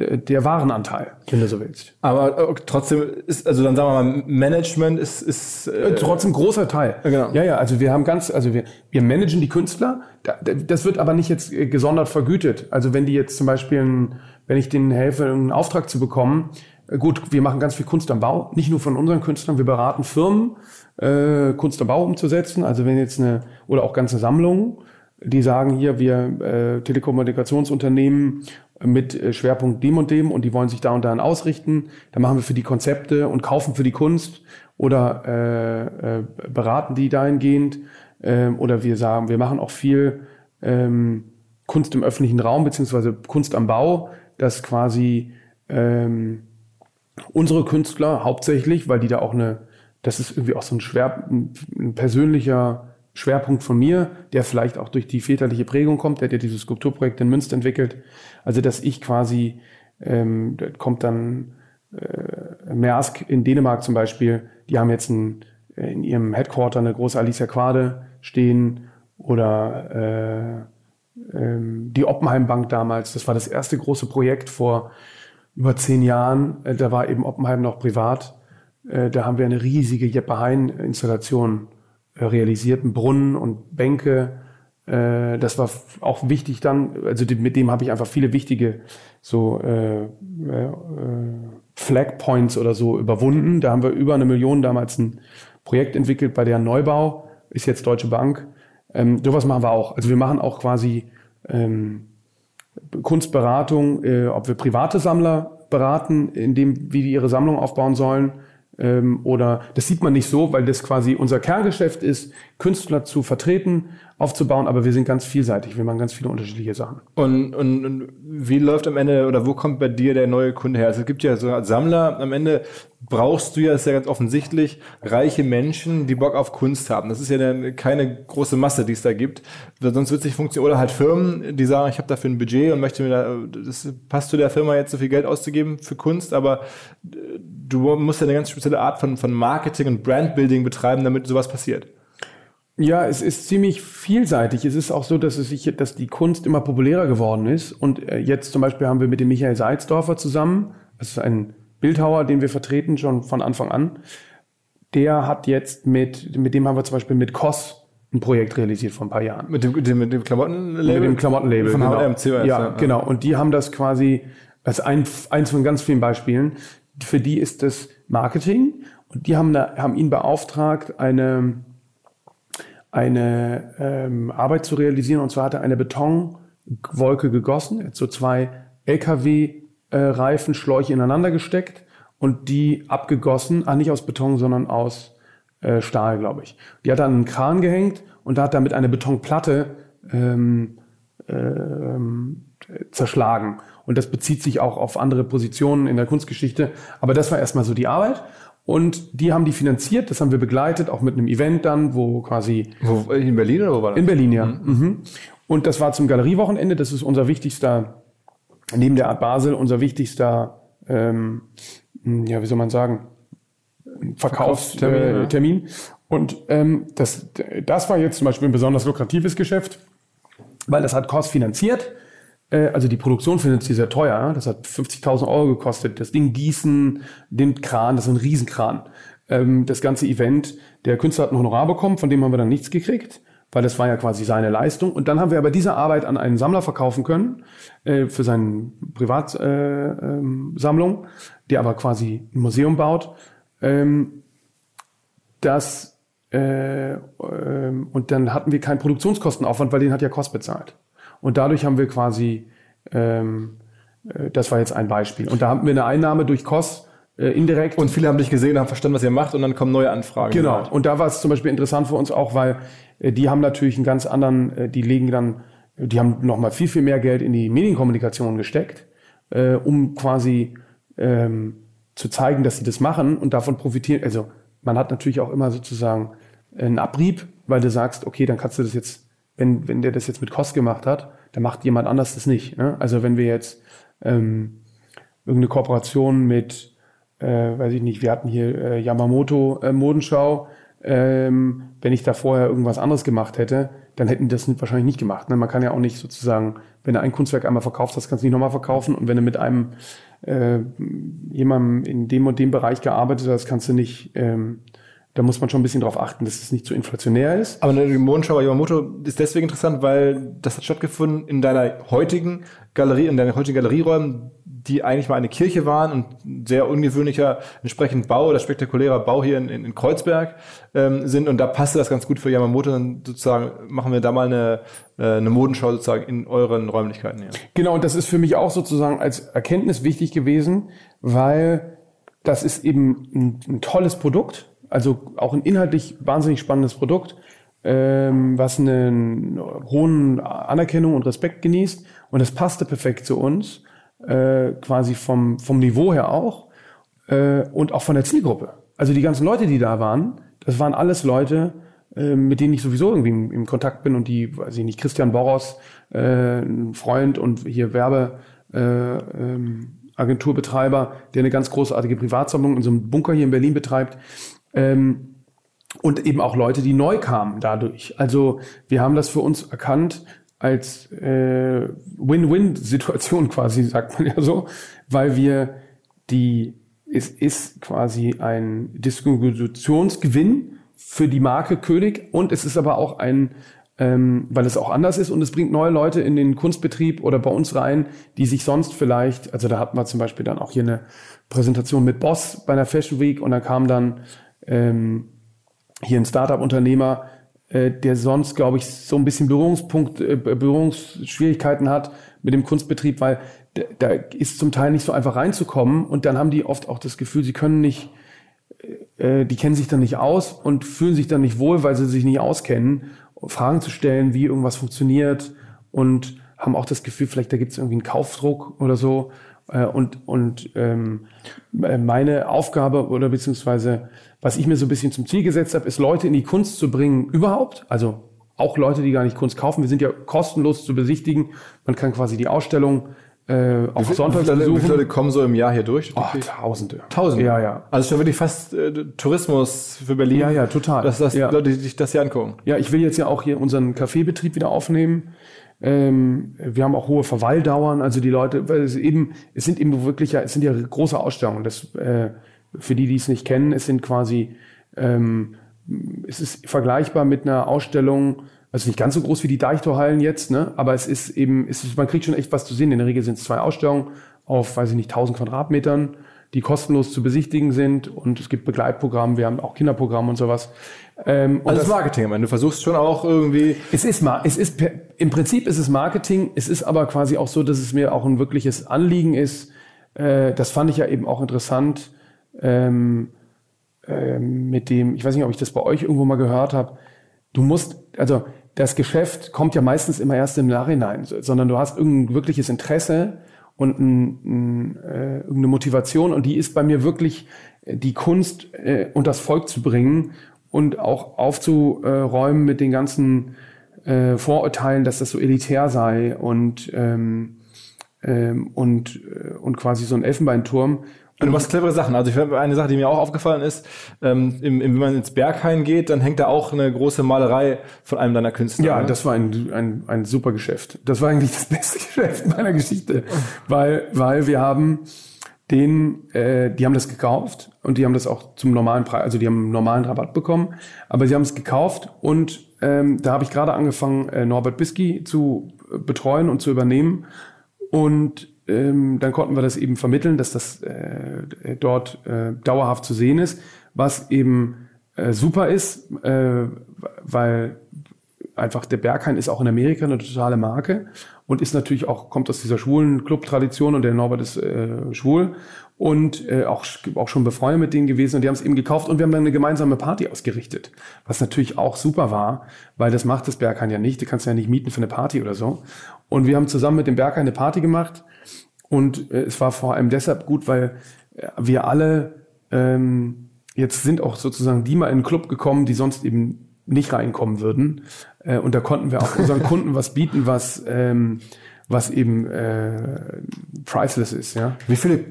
der, der Warenanteil, wenn du so willst. Aber äh, trotzdem ist, also dann sagen wir mal, Management ist, ist äh, trotzdem großer Teil. Genau. Ja, ja, also wir haben ganz, also wir, wir managen die Künstler, das wird aber nicht jetzt äh, gesondert vergütet. Also wenn die jetzt zum Beispiel wenn ich denen helfe, einen Auftrag zu bekommen, äh, gut, wir machen ganz viel Kunst am Bau, nicht nur von unseren Künstlern, wir beraten Firmen, äh, Kunst am Bau umzusetzen. Also wenn jetzt eine, oder auch ganze Sammlungen, die sagen hier, wir äh, Telekommunikationsunternehmen mit äh, Schwerpunkt dem und dem und die wollen sich da und dahin ausrichten. dann machen wir für die Konzepte und kaufen für die Kunst oder äh, äh, beraten die dahingehend. Äh, oder wir sagen, wir machen auch viel ähm, Kunst im öffentlichen Raum beziehungsweise Kunst am Bau dass quasi ähm, unsere Künstler hauptsächlich, weil die da auch eine, das ist irgendwie auch so ein, Schwer, ein, persönlicher Schwerpunkt von mir, der vielleicht auch durch die väterliche Prägung kommt, der hat ja dieses Skulpturprojekt in Münster entwickelt. Also dass ich quasi, ähm, kommt dann äh, Maersk in Dänemark zum Beispiel, die haben jetzt ein, äh, in ihrem Headquarter eine große Alicia Quade stehen oder äh, ähm, die Oppenheim Bank damals. Das war das erste große Projekt vor über zehn Jahren. Äh, da war eben Oppenheim noch privat. Äh, da haben wir eine riesige Jeppe Hein-Installation äh, realisiert, einen Brunnen und Bänke. Das war auch wichtig dann. Also mit dem habe ich einfach viele wichtige so äh, äh, Flag Points oder so überwunden. Da haben wir über eine Million damals ein Projekt entwickelt bei der Neubau, ist jetzt Deutsche Bank. Ähm, sowas machen wir auch. Also wir machen auch quasi ähm, Kunstberatung, äh, ob wir private Sammler beraten, in dem, wie die ihre Sammlung aufbauen sollen. Ähm, oder das sieht man nicht so, weil das quasi unser Kerngeschäft ist, Künstler zu vertreten, aufzubauen, aber wir sind ganz vielseitig. Wir machen ganz viele unterschiedliche Sachen. Und, und, und wie läuft am Ende oder wo kommt bei dir der neue Kunde her? Also es gibt ja so als Sammler, am Ende brauchst du ja, ist ja ganz offensichtlich, reiche Menschen, die Bock auf Kunst haben. Das ist ja dann keine große Masse, die es da gibt. Sonst wird es nicht funktionieren. Oder halt Firmen, die sagen, ich habe dafür ein Budget und möchte mir da, das passt zu der Firma jetzt so viel Geld auszugeben für Kunst, aber du musst ja eine ganz spezielle Art von, von Marketing und Brandbuilding betreiben, damit sowas passiert. Ja, es ist ziemlich vielseitig. Es ist auch so, dass es sich, dass die Kunst immer populärer geworden ist. Und äh, jetzt zum Beispiel haben wir mit dem Michael Salzdorfer zusammen, das ist ein Bildhauer, den wir vertreten schon von Anfang an. Der hat jetzt mit, mit dem haben wir zum Beispiel mit Koss ein Projekt realisiert vor ein paar Jahren. Mit dem, mit dem Klamottenlabel? Mit dem Klamottenlabel. Von genau. HMCOS. Ja, ja, genau. Und die haben das quasi, als ein, eins von ganz vielen Beispielen. Für die ist das Marketing. Und die haben, da, haben ihn beauftragt, eine, eine ähm, Arbeit zu realisieren. Und zwar hat er eine Betonwolke gegossen, hat so zwei LKW-Reifenschläuche ineinander gesteckt und die abgegossen, ah, nicht aus Beton, sondern aus äh, Stahl, glaube ich. Die hat an einen Kran gehängt und da hat damit eine Betonplatte ähm, ähm, zerschlagen. Und das bezieht sich auch auf andere Positionen in der Kunstgeschichte. Aber das war erstmal so die Arbeit. Und die haben die finanziert, das haben wir begleitet, auch mit einem Event dann, wo quasi. Wo, in Berlin oder wo war das? In Berlin, ja. Mhm. Mhm. Und das war zum Galeriewochenende, das ist unser wichtigster, neben der Art Basel, unser wichtigster, ähm, ja, wie soll man sagen, Verkaufstermin. Äh, Termin. Und ähm, das, das war jetzt zum Beispiel ein besonders lukratives Geschäft, weil das hat Kost finanziert. Äh, also die Produktion findet sie sehr teuer. Das hat 50.000 Euro gekostet. Das Ding gießen, den Kran, das ist ein Riesenkran. Ähm, das ganze Event, der Künstler hat ein Honorar bekommen, von dem haben wir dann nichts gekriegt, weil das war ja quasi seine Leistung. Und dann haben wir aber diese Arbeit an einen Sammler verkaufen können äh, für seine Privatsammlung, äh, ähm, der aber quasi ein Museum baut. Ähm, das und dann hatten wir keinen Produktionskostenaufwand, weil den hat ja Kost bezahlt. Und dadurch haben wir quasi, ähm, äh, das war jetzt ein Beispiel. Und da haben wir eine Einnahme durch Kost äh, indirekt. Und viele haben dich gesehen, haben verstanden, was ihr macht und dann kommen neue Anfragen. Genau. Und da war es zum Beispiel interessant für uns auch, weil äh, die haben natürlich einen ganz anderen, äh, die legen dann, die haben nochmal viel, viel mehr Geld in die Medienkommunikation gesteckt, äh, um quasi ähm, zu zeigen, dass sie das machen und davon profitieren. Also man hat natürlich auch immer sozusagen einen Abrieb, weil du sagst, okay, dann kannst du das jetzt wenn, wenn der das jetzt mit Kost gemacht hat, dann macht jemand anders das nicht. Ne? Also wenn wir jetzt ähm, irgendeine Kooperation mit, äh, weiß ich nicht, wir hatten hier äh, Yamamoto äh, Modenschau, ähm, wenn ich da vorher irgendwas anderes gemacht hätte, dann hätten die das wahrscheinlich nicht gemacht. Ne? Man kann ja auch nicht sozusagen, wenn du ein Kunstwerk einmal verkauft hast, kannst du nicht nochmal verkaufen. Und wenn du mit einem äh, jemandem in dem und dem Bereich gearbeitet hast, kannst du nicht ähm, da muss man schon ein bisschen darauf achten, dass es nicht zu so inflationär ist. Aber die Modenschau bei Yamamoto ist deswegen interessant, weil das hat stattgefunden in deiner heutigen Galerie, in deinen heutigen Galerieräumen, die eigentlich mal eine Kirche waren und sehr ungewöhnlicher entsprechend Bau oder spektakulärer Bau hier in, in, in Kreuzberg ähm, sind. Und da passte das ganz gut für Yamamoto. Dann sozusagen machen wir da mal eine, äh, eine Modenschau sozusagen in euren Räumlichkeiten. Hier. Genau, und das ist für mich auch sozusagen als Erkenntnis wichtig gewesen, weil das ist eben ein, ein tolles Produkt also auch ein inhaltlich wahnsinnig spannendes Produkt, ähm, was einen hohen Anerkennung und Respekt genießt. Und das passte perfekt zu uns, äh, quasi vom, vom Niveau her auch äh, und auch von der Zielgruppe. Also die ganzen Leute, die da waren, das waren alles Leute, äh, mit denen ich sowieso irgendwie im, im, Kontakt bin und die, weiß ich nicht, Christian Boros, äh, ein Freund und hier Werbe, äh, ähm, Agenturbetreiber, der eine ganz großartige Privatsammlung in so einem Bunker hier in Berlin betreibt. Ähm, und eben auch Leute, die neu kamen dadurch. Also wir haben das für uns erkannt als äh, Win-Win-Situation quasi, sagt man ja so, weil wir die, es ist quasi ein Distributionsgewinn für die Marke König und es ist aber auch ein, ähm, weil es auch anders ist und es bringt neue Leute in den Kunstbetrieb oder bei uns rein, die sich sonst vielleicht, also da hatten wir zum Beispiel dann auch hier eine Präsentation mit Boss bei einer Fashion Week und da kam dann ähm, hier ein Startup-Unternehmer, äh, der sonst, glaube ich, so ein bisschen Berührungspunkt, äh, Berührungsschwierigkeiten hat mit dem Kunstbetrieb, weil da ist zum Teil nicht so einfach reinzukommen und dann haben die oft auch das Gefühl, sie können nicht, äh, die kennen sich dann nicht aus und fühlen sich dann nicht wohl, weil sie sich nicht auskennen Fragen zu stellen, wie irgendwas funktioniert und haben auch das Gefühl, vielleicht da gibt es irgendwie einen Kaufdruck oder so. Äh, und und ähm, meine Aufgabe oder beziehungsweise was ich mir so ein bisschen zum Ziel gesetzt habe, ist Leute in die Kunst zu bringen überhaupt. Also auch Leute, die gar nicht Kunst kaufen. Wir sind ja kostenlos zu besichtigen. Man kann quasi die Ausstellung äh, auf Sonntags wie viele, besuchen. wie viele Leute kommen so im Jahr hier durch? Oh, Tausende. Tausend. Ja, ja. Also schon wirklich fast äh, Tourismus für Berlin. Ja, ja, total. Dass das Ja. Leute, sich das hier angucken. Ja, ich will jetzt ja auch hier unseren Kaffeebetrieb wieder aufnehmen. Ähm, wir haben auch hohe Verweildauern, also die Leute, weil es eben, es sind eben wirklich ja, es sind ja große Ausstellungen. Das, äh, für die, die es nicht kennen, es sind quasi, ähm, es ist vergleichbar mit einer Ausstellung, also nicht ganz so groß wie die Deichtorhallen jetzt, ne? aber es ist eben, es ist, man kriegt schon echt was zu sehen. In der Regel sind es zwei Ausstellungen auf, weiß ich nicht, 1000 Quadratmetern, die kostenlos zu besichtigen sind und es gibt Begleitprogramme, wir haben auch Kinderprogramme und sowas. Ähm, und Also das Marketing, ich meine, du versuchst schon auch irgendwie. es ist mal, es ist im Prinzip ist es Marketing. Es ist aber quasi auch so, dass es mir auch ein wirkliches Anliegen ist. Äh, das fand ich ja eben auch interessant ähm, ähm, mit dem. Ich weiß nicht, ob ich das bei euch irgendwo mal gehört habe. Du musst, also das Geschäft kommt ja meistens immer erst im Nachhinein, so- sondern du hast irgendein wirkliches Interesse und ein, ein, äh, irgendeine Motivation und die ist bei mir wirklich äh, die Kunst äh, und das Volk zu bringen und auch aufzuräumen mit den ganzen äh, Vorurteilen, dass das so elitär sei und ähm, ähm, und äh, und quasi so ein Elfenbeinturm. Und du machst clevere Sachen. Also ich finde, eine Sache, die mir auch aufgefallen ist, ähm, im, im, wenn man ins Berghain geht, dann hängt da auch eine große Malerei von einem deiner Künstler. Ja, ne? das war ein, ein, ein super Geschäft. Das war eigentlich das beste Geschäft meiner Geschichte, weil, weil wir haben den, äh, die haben das gekauft und die haben das auch zum normalen Preis, also die haben einen normalen Rabatt bekommen, aber sie haben es gekauft und ähm, da habe ich gerade angefangen, äh, Norbert Bisky zu äh, betreuen und zu übernehmen. Und ähm, dann konnten wir das eben vermitteln, dass das äh, dort äh, dauerhaft zu sehen ist, was eben äh, super ist, äh, weil einfach der Berghain ist auch in Amerika eine totale Marke und ist natürlich auch, kommt aus dieser schwulen Club-Tradition und der Norbert ist äh, schwul und äh, auch, auch schon befreundet mit denen gewesen und die haben es eben gekauft und wir haben dann eine gemeinsame Party ausgerichtet, was natürlich auch super war, weil das macht das Berghain ja nicht, du kannst ja nicht mieten für eine Party oder so. Und wir haben zusammen mit dem Berghain eine Party gemacht und äh, es war vor allem deshalb gut, weil äh, wir alle ähm, jetzt sind auch sozusagen die mal in den Club gekommen, die sonst eben nicht reinkommen würden. Äh, und da konnten wir auch unseren Kunden was bieten, was, ähm, was eben äh, priceless ist. Ja? Wie viele,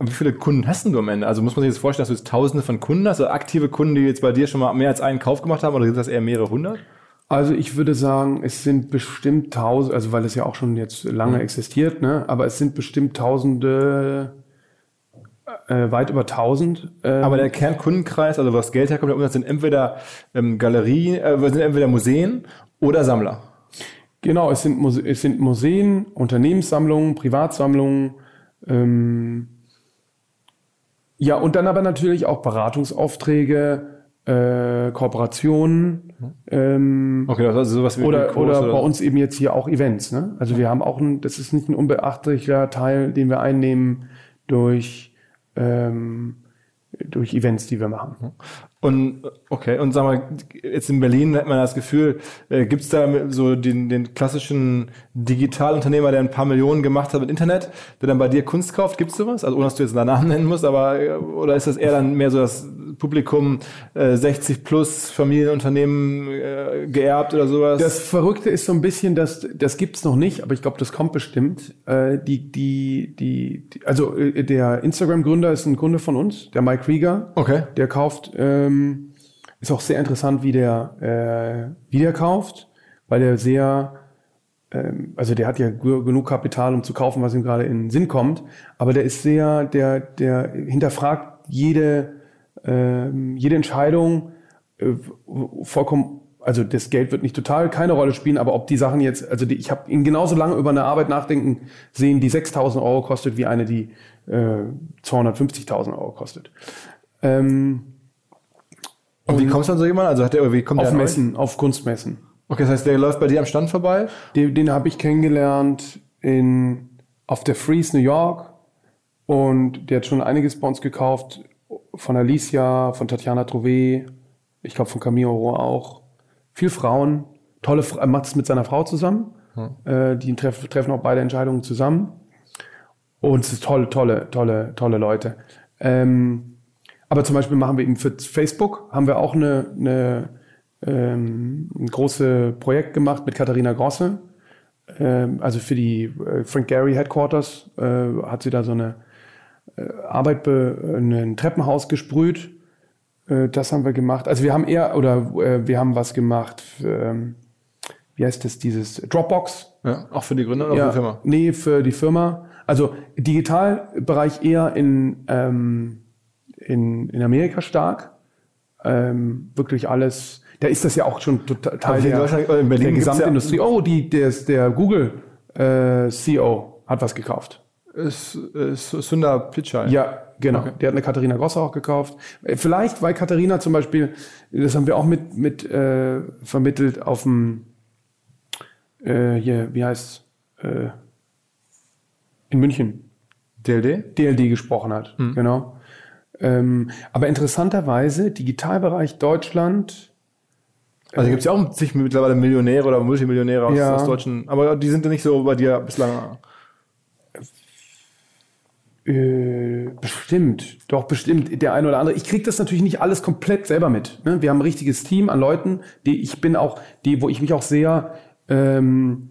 wie viele Kunden hast denn du am Ende? Also muss man sich jetzt vorstellen, dass du jetzt Tausende von Kunden hast, also aktive Kunden, die jetzt bei dir schon mal mehr als einen Kauf gemacht haben, oder sind das eher mehrere hundert? Also ich würde sagen, es sind bestimmt tausend, also weil es ja auch schon jetzt lange existiert, ne? aber es sind bestimmt tausende, äh, weit über tausend. Ähm, Aber der Kernkundenkreis, also was Geld herkommt, der Umsatz sind entweder ähm, Galerien, äh, sind entweder Museen oder Sammler. Genau, es sind, Muse es sind Museen, Unternehmenssammlungen, Privatsammlungen. Ähm, ja, und dann aber natürlich auch Beratungsaufträge, äh, Kooperationen ähm, Okay, also sowas wie oder, Kurs oder bei uns eben jetzt hier auch Events. Ne? Also wir haben auch, ein, das ist nicht ein unbeachtlicher Teil, den wir einnehmen durch, ähm, durch Events, die wir machen. Und okay, und sag mal, jetzt in Berlin hat man das Gefühl, äh, gibt's da so den, den klassischen Digitalunternehmer, der ein paar Millionen gemacht hat mit Internet, der dann bei dir Kunst kauft? Gibt's sowas? Also ohne dass du jetzt einen Namen nennen musst, aber äh, oder ist das eher dann mehr so das Publikum äh, 60 plus Familienunternehmen äh, geerbt oder sowas? Das Verrückte ist so ein bisschen, dass das gibt's noch nicht, aber ich glaube, das kommt bestimmt. Äh, die, die, die, die, also äh, der Instagram-Gründer ist ein Kunde von uns, der Mike Krieger. okay. Der kauft, ähm, ist auch sehr interessant, wie der, äh, wie der kauft, weil der sehr, ähm, also der hat ja genug Kapital, um zu kaufen, was ihm gerade in den Sinn kommt, aber der ist sehr, der, der hinterfragt jede, ähm, jede Entscheidung äh, vollkommen, also das Geld wird nicht total keine Rolle spielen, aber ob die Sachen jetzt, also die, ich habe ihn genauso lange über eine Arbeit nachdenken sehen, die 6.000 Euro kostet, wie eine, die äh, 250.000 Euro kostet. Ähm, Und wie kommst du an so jemanden? Also hat der, wie kommt der auf euch? Messen, auf Kunstmessen. Okay, das heißt, der läuft bei dir am Stand vorbei? Den, den habe ich kennengelernt in, auf der Freeze New York und der hat schon einiges bei uns gekauft. Von Alicia, von Tatjana Trouvé, ich glaube von Camille Rohr auch. Viel Frauen. tolle, er macht es mit seiner Frau zusammen. Äh, die treff, treffen auch beide Entscheidungen zusammen. Und es ist tolle, tolle, tolle, tolle Leute. Ähm, aber zum Beispiel machen wir eben für Facebook, haben wir auch eine, eine, ähm, ein großes Projekt gemacht mit Katharina Grosse. Ähm, also für die äh, Frank Gary Headquarters äh, hat sie da so eine äh, Arbeit, be, ein Treppenhaus gesprüht. Äh, das haben wir gemacht. Also wir haben eher, oder äh, wir haben was gemacht, für, ähm, wie heißt das, dieses Dropbox. Ja, auch für die Gründer oder Ja, für die Firma? Nee, für die Firma. Also Digitalbereich eher in, ähm, in, in Amerika stark. Ähm, wirklich alles. Da ist das ja auch schon total in der, Deutschland oder in Berlin der gibt's ja- Gesamtindustrie. Oh, die, der, der Google äh, CEO hat was gekauft. Ist, ist Sundar Pichai. Ja, genau. Okay. Der hat eine Katharina Grosser auch gekauft. Äh, Vielleicht, weil Katharina zum Beispiel, das haben wir auch mit, mit äh, vermittelt auf dem, äh, hier, wie heißt äh, in München, DLD? DLD gesprochen hat. Mhm. Genau. Ähm, aber interessanterweise, Digitalbereich Deutschland, Also gibt es ja auch zig mittlerweile Millionäre oder Multimillionäre aus, Ja. aus Deutschen, aber die sind ja nicht so bei dir bislang. Äh, bestimmt, doch bestimmt der eine oder andere. Ich kriege das natürlich nicht alles komplett selber mit. Ne? Wir haben ein richtiges Team an Leuten, die ich bin auch, die, wo ich mich auch sehr, ähm,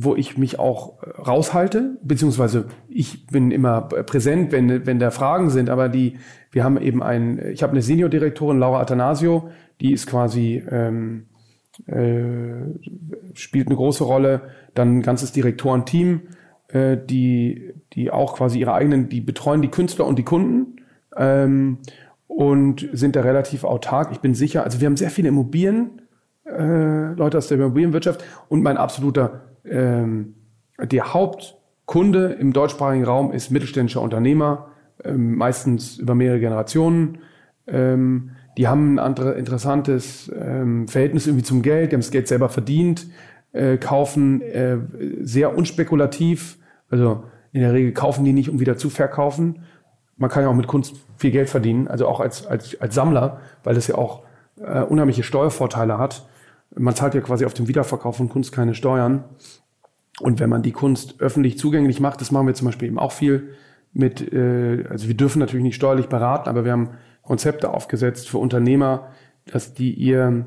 wo ich mich auch äh, raushalte, beziehungsweise ich bin immer präsent, wenn wenn da Fragen sind. Aber die, wir haben eben ein, ich habe eine Seniordirektorin Laura Athanasio, die ist quasi ähm, äh, spielt eine große Rolle. Dann ein ganzes Direktorenteam, äh, die, die auch quasi ihre eigenen, die betreuen die Künstler und die Kunden ähm, und sind da relativ autark. Ich bin sicher, also wir haben sehr viele Immobilien, äh, Leute aus der Immobilienwirtschaft und mein absoluter, ähm, der Hauptkunde im deutschsprachigen Raum ist mittelständischer Unternehmer, ähm, meistens über mehrere Generationen. Ähm, die haben ein andere, interessantes ähm, Verhältnis irgendwie zum Geld, die haben das Geld selber verdient, äh, kaufen äh, sehr unspekulativ, also in der Regel kaufen die nicht, um wieder zu verkaufen. Man kann ja auch mit Kunst viel Geld verdienen, also auch als, als, als Sammler, weil das ja auch äh, unheimliche Steuervorteile hat. Man zahlt ja quasi auf dem Wiederverkauf von Kunst keine Steuern. Und wenn man die Kunst öffentlich zugänglich macht, das machen wir zum Beispiel eben auch viel mit, äh, also wir dürfen natürlich nicht steuerlich beraten, aber wir haben Konzepte aufgesetzt für Unternehmer, dass die ihr,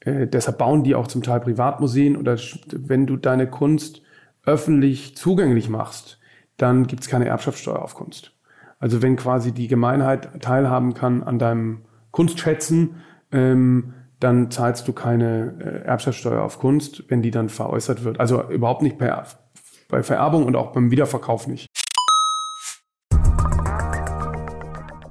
äh, deshalb bauen die auch zum Teil Privatmuseen oder wenn du deine Kunst öffentlich zugänglich machst, dann gibt's keine Erbschaftssteuer auf Kunst. Also wenn quasi die Gemeinheit teilhaben kann an deinem Kunstschätzen, ähm, dann zahlst du keine äh, Erbschaftssteuer auf Kunst, wenn die dann veräußert wird. Also überhaupt nicht per, bei Vererbung und auch beim Wiederverkauf nicht.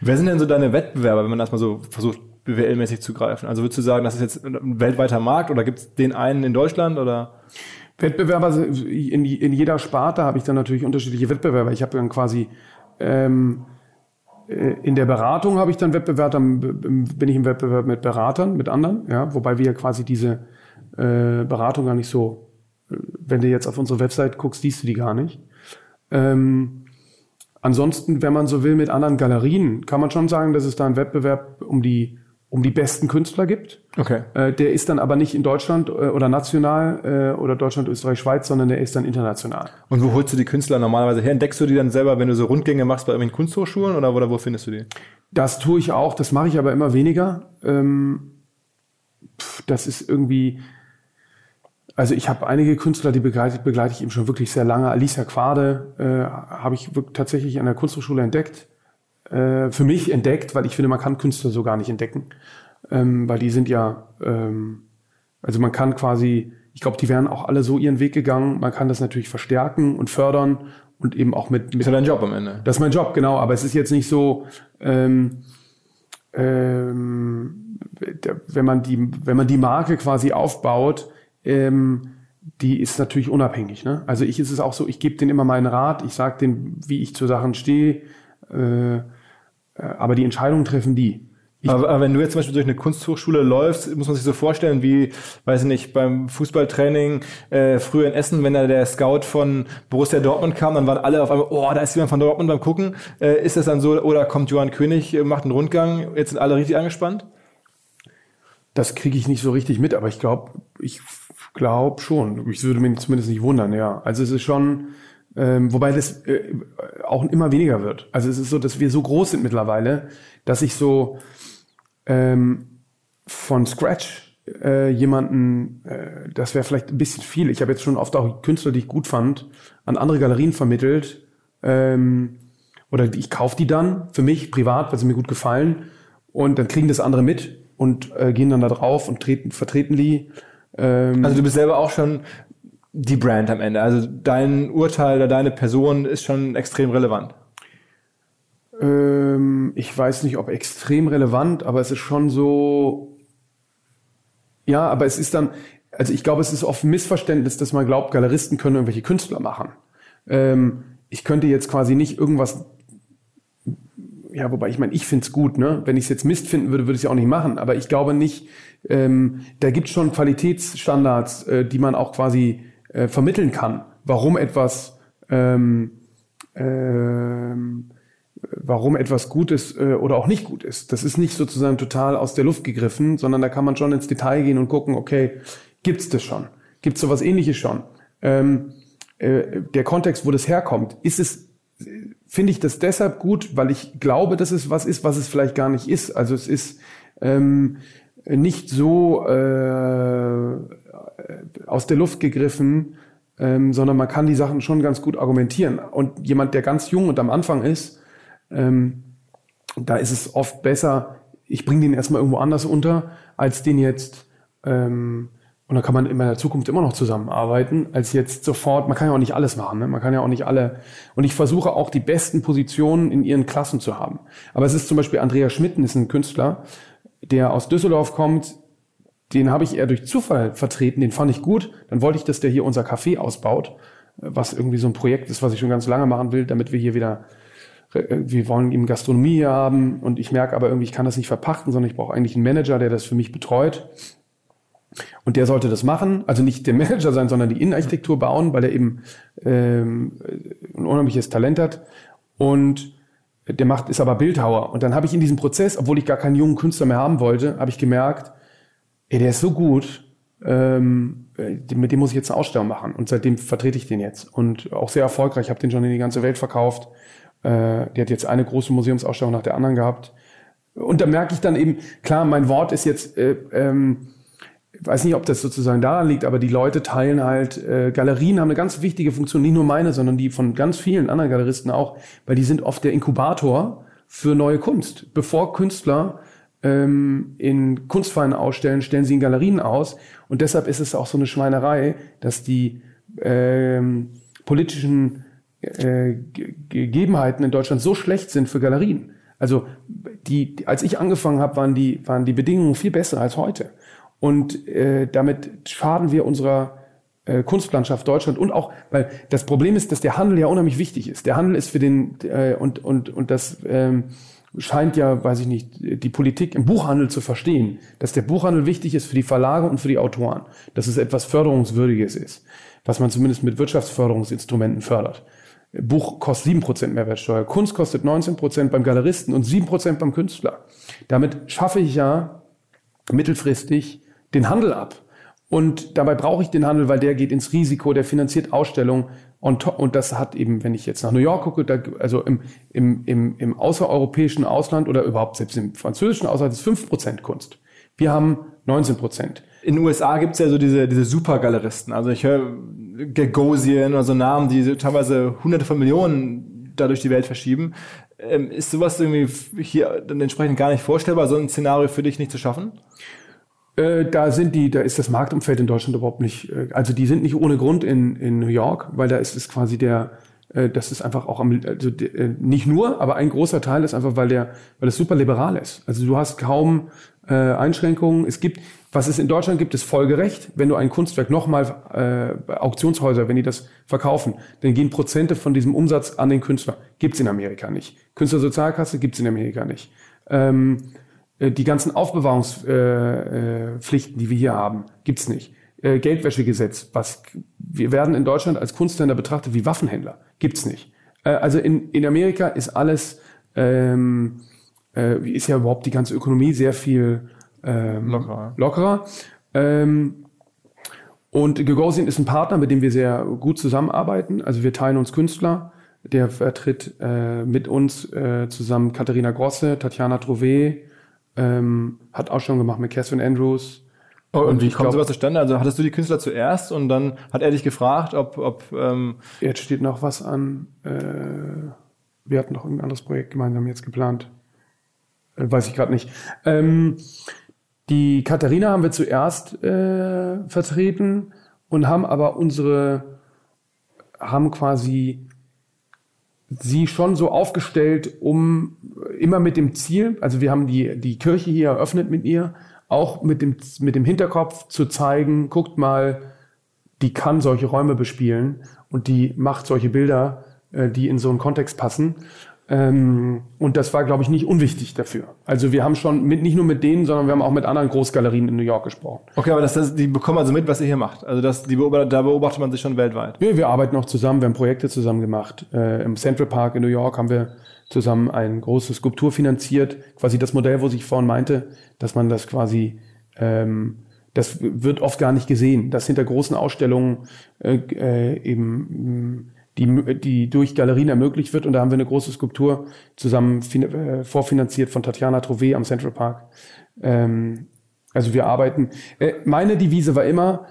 Wer sind denn so deine Wettbewerber, wenn man das mal so versucht, BWL-mäßig zu greifen? Also würdest du sagen, das ist jetzt ein weltweiter Markt oder gibt es den einen in Deutschland oder? Wettbewerber in, in jeder Sparte habe ich dann natürlich unterschiedliche Wettbewerber. Ich habe dann quasi ähm, äh, in der Beratung habe ich dann Wettbewerb, dann bin ich im Wettbewerb mit Beratern, mit anderen, ja, wobei wir ja quasi diese äh, Beratung gar nicht so, äh, wenn du jetzt auf unsere Website guckst, siehst du die gar nicht. Ähm, ansonsten, wenn man so will, mit anderen Galerien, kann man schon sagen, dass es da einen Wettbewerb um die um die besten Künstler gibt. Okay. Äh, der ist dann aber nicht in Deutschland äh, oder national äh, oder Deutschland, Österreich, Schweiz, sondern der ist dann international. Und wo holst du die Künstler normalerweise her? Entdeckst du die dann selber, wenn du so Rundgänge machst bei irgendwelchen Kunsthochschulen oder, oder wo findest du die? Das tue ich auch, das mache ich aber immer weniger. Ähm, pff, das ist irgendwie, also ich habe einige Künstler, die begleite, begleite ich eben schon wirklich sehr lange. Alicia Quade äh, habe ich tatsächlich an der Kunsthochschule entdeckt. Äh, für mich entdeckt, weil ich finde, man kann Künstler so gar nicht entdecken. Ähm, weil die sind ja, ähm, also man kann quasi, ich glaube, die wären auch alle so ihren Weg gegangen. Man kann das natürlich verstärken und fördern und eben auch mit. mit ist ja dein Job am Ende. Das ist mein Job, genau. Aber es ist jetzt nicht so, ähm, ähm, wenn man die, wenn man die Marke quasi aufbaut, ähm, die ist natürlich unabhängig. Ne? Also ich ist es auch so, ich gebe denen immer meinen Rat, ich sage denen, wie ich zu Sachen stehe, äh, äh, aber die Entscheidungen treffen die. Aber, aber, wenn du jetzt zum Beispiel durch eine Kunsthochschule läufst, muss man sich so vorstellen, wie, weiß ich nicht, beim Fußballtraining äh, früher in Essen, wenn da der Scout von Borussia Dortmund kam, dann waren alle auf einmal, oh, da ist jemand von Dortmund beim Gucken. Äh, ist das dann so, oder kommt Johann König, äh, macht einen Rundgang, jetzt sind alle richtig angespannt? Das kriege ich nicht so richtig mit, aber ich glaube, ich glaube schon. Ich würde mich zumindest nicht wundern, ja. Also es ist schon, ähm, wobei das äh, auch immer weniger wird. Also es ist so, dass wir so groß sind mittlerweile, dass ich so ähm, von Scratch äh, jemanden, äh, das wäre vielleicht ein bisschen viel. Ich habe jetzt schon oft auch Künstler, die ich gut fand, an andere Galerien vermittelt. Ähm, oder ich kaufe die dann für mich privat, weil sie mir gut gefallen. Und dann kriegen das andere mit und äh, gehen dann da drauf und treten, vertreten die. Ähm, also du bist selber auch schon die Brand am Ende. Also dein Urteil oder deine Person ist schon extrem relevant. Ähm, ich weiß nicht, ob extrem relevant, aber es ist schon so. Ja, aber es ist dann, also ich glaube, es ist oft ein Missverständnis, dass man glaubt, Galeristen können irgendwelche Künstler machen. Ähm, ich könnte jetzt quasi nicht irgendwas ja, wobei ich meine, ich find's gut, ne? Wenn ich es jetzt Mist finden würde, würde ich es ja auch nicht machen. Aber ich glaube nicht, ähm, da gibt schon Qualitätsstandards, äh, die man auch quasi äh, vermitteln kann, warum etwas, ähm, ähm, warum etwas gut ist äh, oder auch nicht gut ist. Das ist nicht sozusagen total aus der Luft gegriffen, sondern da kann man schon ins Detail gehen und gucken, okay, gibt's das schon? Gibt's sowas ähnliches schon? Ähm, äh, der Kontext, wo das herkommt, ist es finde ich das deshalb gut, weil ich glaube, dass es was ist, was es vielleicht gar nicht ist. Also es ist ähm, nicht so äh, aus der Luft gegriffen, ähm, sondern man kann die Sachen schon ganz gut argumentieren. Und jemand, der ganz jung und am Anfang ist, ähm, da ist es oft besser, ich bringe den erstmal irgendwo anders unter, als den jetzt ähm, und da kann man in der Zukunft immer noch zusammenarbeiten, als jetzt sofort, man kann ja auch nicht alles machen, ne? man kann ja auch nicht alle. Und ich versuche auch die besten Positionen in ihren Klassen zu haben. Aber es ist zum Beispiel Andrea Schmitten, ist ein Künstler, der aus Düsseldorf kommt, den habe ich eher durch Zufall vertreten, den fand ich gut. Dann wollte ich, dass der hier unser Café ausbaut, was irgendwie so ein Projekt ist, was ich schon ganz lange machen will, damit wir hier wieder, äh, wir wollen eben Gastronomie hier haben und ich merke aber irgendwie, ich kann das nicht verpachten, sondern ich brauche eigentlich einen Manager, der das für mich betreut. Und der sollte das machen, also nicht der Manager sein, sondern die Innenarchitektur bauen, weil er eben ähm, ein unheimliches Talent hat. Und der macht, ist aber Bildhauer. Und dann habe ich in diesem Prozess, obwohl ich gar keinen jungen Künstler mehr haben wollte, habe ich gemerkt, ey, der ist so gut, ähm, mit dem muss ich jetzt eine Ausstellung machen. Und seitdem vertrete ich den jetzt. Und auch sehr erfolgreich, ich habe den schon in die ganze Welt verkauft. Äh, der hat jetzt eine große Museumsausstellung nach der anderen gehabt. Und da merke ich dann eben, klar, mein Wort ist jetzt... Äh, ähm, ich weiß nicht, ob das sozusagen daran liegt, aber die Leute teilen halt, äh, Galerien haben eine ganz wichtige Funktion, nicht nur meine, sondern die von ganz vielen anderen Galeristen auch, weil die sind oft der Inkubator für neue Kunst. Bevor Künstler ähm, in Kunstvereinen ausstellen, stellen sie in Galerien aus. Und deshalb ist es auch so eine Schweinerei, dass die ähm, politischen äh, Gegebenheiten in Deutschland so schlecht sind für Galerien. Also die, als ich angefangen habe, waren die, waren die Bedingungen viel besser als heute. Und äh, damit schaden wir unserer äh, Kunstlandschaft Deutschland und auch, weil das Problem ist, dass der Handel ja unheimlich wichtig ist. Der Handel ist für den äh, und und und das ähm, scheint ja, weiß ich nicht, die Politik im Buchhandel zu verstehen, dass der Buchhandel wichtig ist für die Verlage und für die Autoren, dass es etwas Förderungswürdiges ist, was man zumindest mit Wirtschaftsförderungsinstrumenten fördert. Buch kostet sieben Prozent Mehrwertsteuer, Kunst kostet 19% beim Galeristen und sieben Prozent beim Künstler. Damit schaffe ich ja mittelfristig den Handel ab. Und dabei brauche ich den Handel, weil der geht ins Risiko, der finanziert Ausstellungen. Und, und das hat eben, wenn ich jetzt nach New York gucke, da, also im, im, im, im außereuropäischen Ausland oder überhaupt selbst im französischen Ausland ist fünf Prozent Kunst. Wir haben 19 Prozent. In den USA gibt es ja so diese, diese Supergaleristen. Also ich höre Gagosian oder so Namen, die teilweise hunderte von Millionen da durch die Welt verschieben. Ähm, ist sowas irgendwie hier dann entsprechend gar nicht vorstellbar, so ein Szenario für dich nicht zu schaffen? Äh, da sind die, da ist das Marktumfeld in Deutschland überhaupt nicht, äh, also die sind nicht ohne Grund in, in New York, weil da ist es quasi der, äh, das ist einfach auch am, also nicht nur, aber ein großer Teil ist einfach, weil der, weil es super liberal ist. Also du hast kaum Einschränkungen. Es gibt, was es in Deutschland gibt, ist Folgerecht. Wenn du ein Kunstwerk nochmal äh, Auktionshäuser, wenn die das verkaufen, dann gehen Prozente von diesem Umsatz an den Künstler. Gibt's in Amerika nicht. Künstlersozialkasse gibt's in Amerika nicht. Ähm, äh, die ganzen Aufbewahrungspflichten, äh, äh, die wir hier haben, gibt's nicht. Äh, Geldwäschegesetz, was wir werden in Deutschland als Kunsthändler betrachtet wie Waffenhändler, gibt's nicht. Äh, also in, in Amerika ist alles ähm, äh, ist ja überhaupt die ganze Ökonomie sehr viel ähm, lockerer. lockerer. Ähm, und Gagosian ist ein Partner, mit dem wir sehr gut zusammenarbeiten. Also wir teilen uns Künstler. Der vertritt äh, mit uns äh, zusammen Katharina Grosse, Tatjana Trouvé, ähm, hat auch schon gemacht mit Catherine Andrews. Oh, und, und wie kommt sowas zustande? Also hattest du die Künstler zuerst und dann hat er dich gefragt, ob... ob ähm Jetzt steht noch was an. Äh, wir hatten noch ein anderes Projekt gemeinsam jetzt geplant. Äh, weiß ich gerade nicht. Ähm, die Katharina haben wir zuerst äh, vertreten und haben aber unsere, haben quasi sie schon so aufgestellt, um immer mit dem Ziel, also wir haben die, die Kirche hier eröffnet mit ihr, auch mit dem, mit dem Hinterkopf zu zeigen, guckt mal, die kann solche Räume bespielen und die macht solche Bilder, äh, die in so einen Kontext passen. Ähm, und das war, glaube ich, nicht unwichtig dafür. Also wir haben schon mit, nicht nur mit denen, sondern wir haben auch mit anderen Großgalerien in New York gesprochen. Okay, aber das, das, die bekommen also mit, was ihr hier macht. Also das, die beobachtet, da beobachtet man sich schon weltweit. Ja, wir arbeiten auch zusammen, wir haben Projekte zusammen gemacht. Äh, Im Central Park in New York haben wir zusammen eine große Skulptur finanziert. Quasi das Modell, wo ich vorhin meinte, dass man das quasi ähm, das wird oft gar nicht gesehen, dass hinter großen Ausstellungen äh, äh, eben die, die durch Galerien ermöglicht wird. Und da haben wir eine große Skulptur zusammen äh, vorfinanziert von Tatjana Trouvé am Central Park. Ähm, also wir arbeiten. Äh, meine Devise war immer,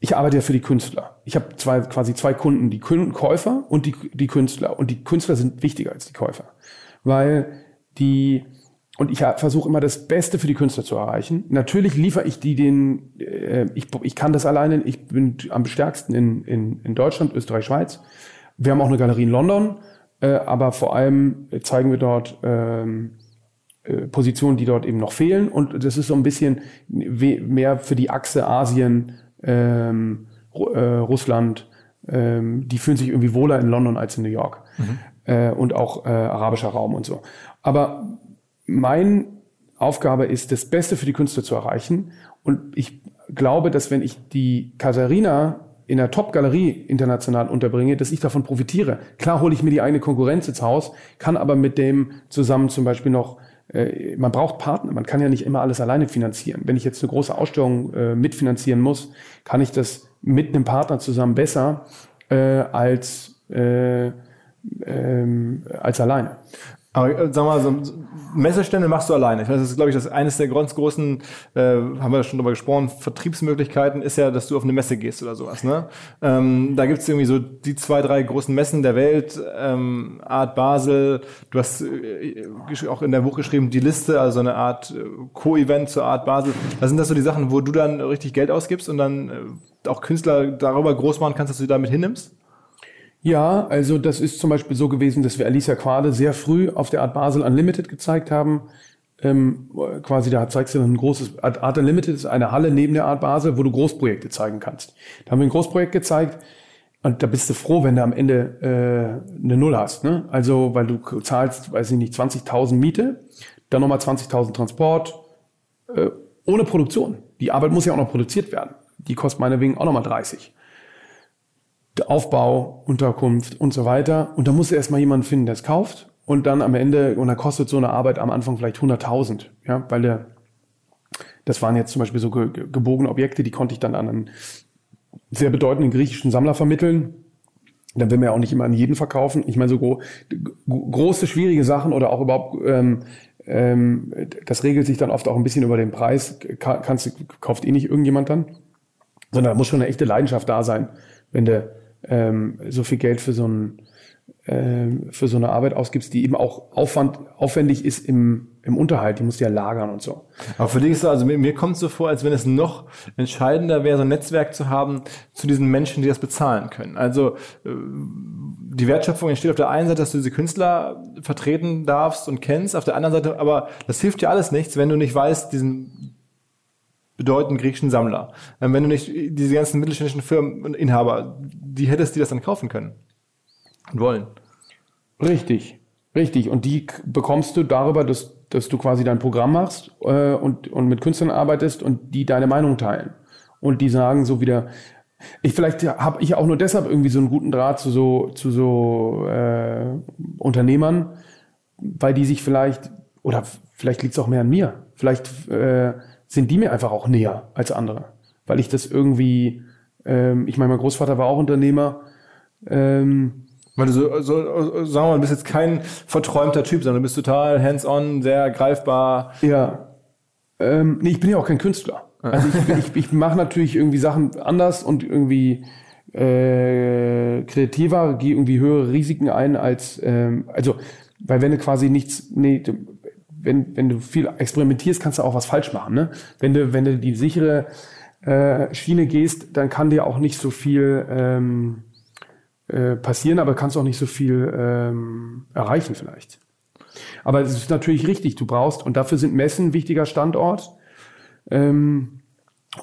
ich arbeite ja für die Künstler. Ich habe zwei, quasi zwei Kunden, die Käufer und die, die Künstler. Und die Künstler sind wichtiger als die Käufer. Weil die, und ich versuche immer das Beste für die Künstler zu erreichen. Natürlich liefere ich die den, äh, ich, ich kann das alleine, ich bin am stärksten in, in, in Deutschland, Österreich, Schweiz. Wir haben auch eine Galerie in London, äh, aber vor allem zeigen wir dort ähm, äh, Positionen, die dort eben noch fehlen. Und das ist so ein bisschen mehr für die Achse Asien, ähm, äh, Russland. Ähm, die fühlen sich irgendwie wohler in London als in New York. Mhm. Äh, und auch äh, arabischer Raum und so. Aber mein Aufgabe ist, das Beste für die Künstler zu erreichen. Und ich glaube, dass wenn ich die Katharina in der Top-Galerie international unterbringe, dass ich davon profitiere. Klar hole ich mir die eigene Konkurrenz ins Haus, kann aber mit dem zusammen zum Beispiel noch äh, man braucht Partner, man kann ja nicht immer alles alleine finanzieren. Wenn ich jetzt eine große Ausstellung äh, mitfinanzieren muss, kann ich das mit einem Partner zusammen besser äh, als, äh, ähm, als alleine. Aber äh, sag mal, so Messestände machst du alleine. Ich weiß, das ist, glaube ich, das eines der ganz großen, äh, haben wir schon drüber gesprochen, Vertriebsmöglichkeiten ist ja, dass du auf eine Messe gehst oder sowas. Ne? Ähm, da gibt's irgendwie so die zwei, drei großen Messen der Welt, ähm, Art Basel, du hast äh, auch in der Buch geschrieben, die Liste, also eine Art äh, Co-Event zur Art Basel. Was sind das so die Sachen, wo du dann richtig Geld ausgibst und dann äh, auch Künstler darüber groß machen kannst, dass du die damit hinnimmst? Ja, also das ist zum Beispiel so gewesen, dass wir Alicia Quade sehr früh auf der Art Basel Unlimited gezeigt haben. Ähm, quasi da zeigst du ein großes, Art Unlimited ist eine Halle neben der Art Basel, wo du Großprojekte zeigen kannst. Da haben wir ein Großprojekt gezeigt und da bist du froh, wenn du am Ende äh, eine Null hast. Ne? Also, weil du zahlst, weiß ich nicht, 20.000 Miete, dann nochmal 20.000 Transport, äh, ohne Produktion. Die Arbeit muss ja auch noch produziert werden. Die kostet meinetwegen auch nochmal 30. Aufbau, Unterkunft und so weiter. Und da muss erstmal jemand finden, der es kauft. Und dann am Ende, und dann kostet so eine Arbeit am Anfang vielleicht 100.000, ja, weil der, das waren jetzt zum Beispiel so ge gebogene Objekte, die konnte ich dann an einen sehr bedeutenden griechischen Sammler vermitteln. Dann will man ja auch nicht immer an jeden verkaufen. Ich meine, so gro große, schwierige Sachen oder auch überhaupt ähm, ähm, das regelt sich dann oft auch ein bisschen über den Preis. Kann, kannst, kauft eh nicht irgendjemand dann. Sondern da muss schon eine echte Leidenschaft da sein, wenn du ähm, so viel Geld für so ein ähm, für so eine Arbeit ausgibst, die eben auch Aufwand, aufwendig ist im, im Unterhalt. Die musst du ja lagern und so. Aber für dich ist so, also mir, mir kommt es so vor, als wenn es noch entscheidender wäre, so ein Netzwerk zu haben zu diesen Menschen, die das bezahlen können. Also äh, die Wertschöpfung entsteht auf der einen Seite, dass du diese Künstler vertreten darfst und kennst, auf der anderen Seite, aber das hilft dir alles nichts, wenn du nicht weißt, diesen bedeutenden griechischen Sammler. Ähm, wenn du nicht diese ganzen mittelständischen Firmen und Inhaber, die hättest, die das dann kaufen können und wollen. Richtig, richtig. Und die bekommst du darüber, dass, dass du quasi dein Programm machst äh, und, und mit Künstlern arbeitest und die deine Meinung teilen. Und die sagen so wieder, ich vielleicht habe ich auch nur deshalb irgendwie so einen guten Draht zu so zu so äh, Unternehmern, weil die sich vielleicht oder vielleicht liegt es auch mehr an mir. Vielleicht äh, sind die mir einfach auch näher als andere, weil ich das irgendwie. Ähm, ich meine, mein Großvater war auch Unternehmer. Ähm, weil du so, so, sagen wir mal, du bist jetzt kein verträumter Typ, sondern du bist total hands-on, sehr greifbar. Ja. Ähm, nee, ich bin ja auch kein Künstler. Also ich, ich, ich mache natürlich irgendwie Sachen anders und irgendwie äh, kreativer, gehe irgendwie höhere Risiken ein als, ähm, also, weil wenn du quasi nichts, nee, wenn, wenn du viel experimentierst, kannst du auch was falsch machen. Ne? Wenn du, wenn du die sichere äh, Schiene gehst, dann kann dir auch nicht so viel ähm, äh, passieren, aber kannst auch nicht so viel ähm, erreichen vielleicht. Aber es ist natürlich richtig, du brauchst, und dafür sind Messen ein wichtiger Standort, ähm,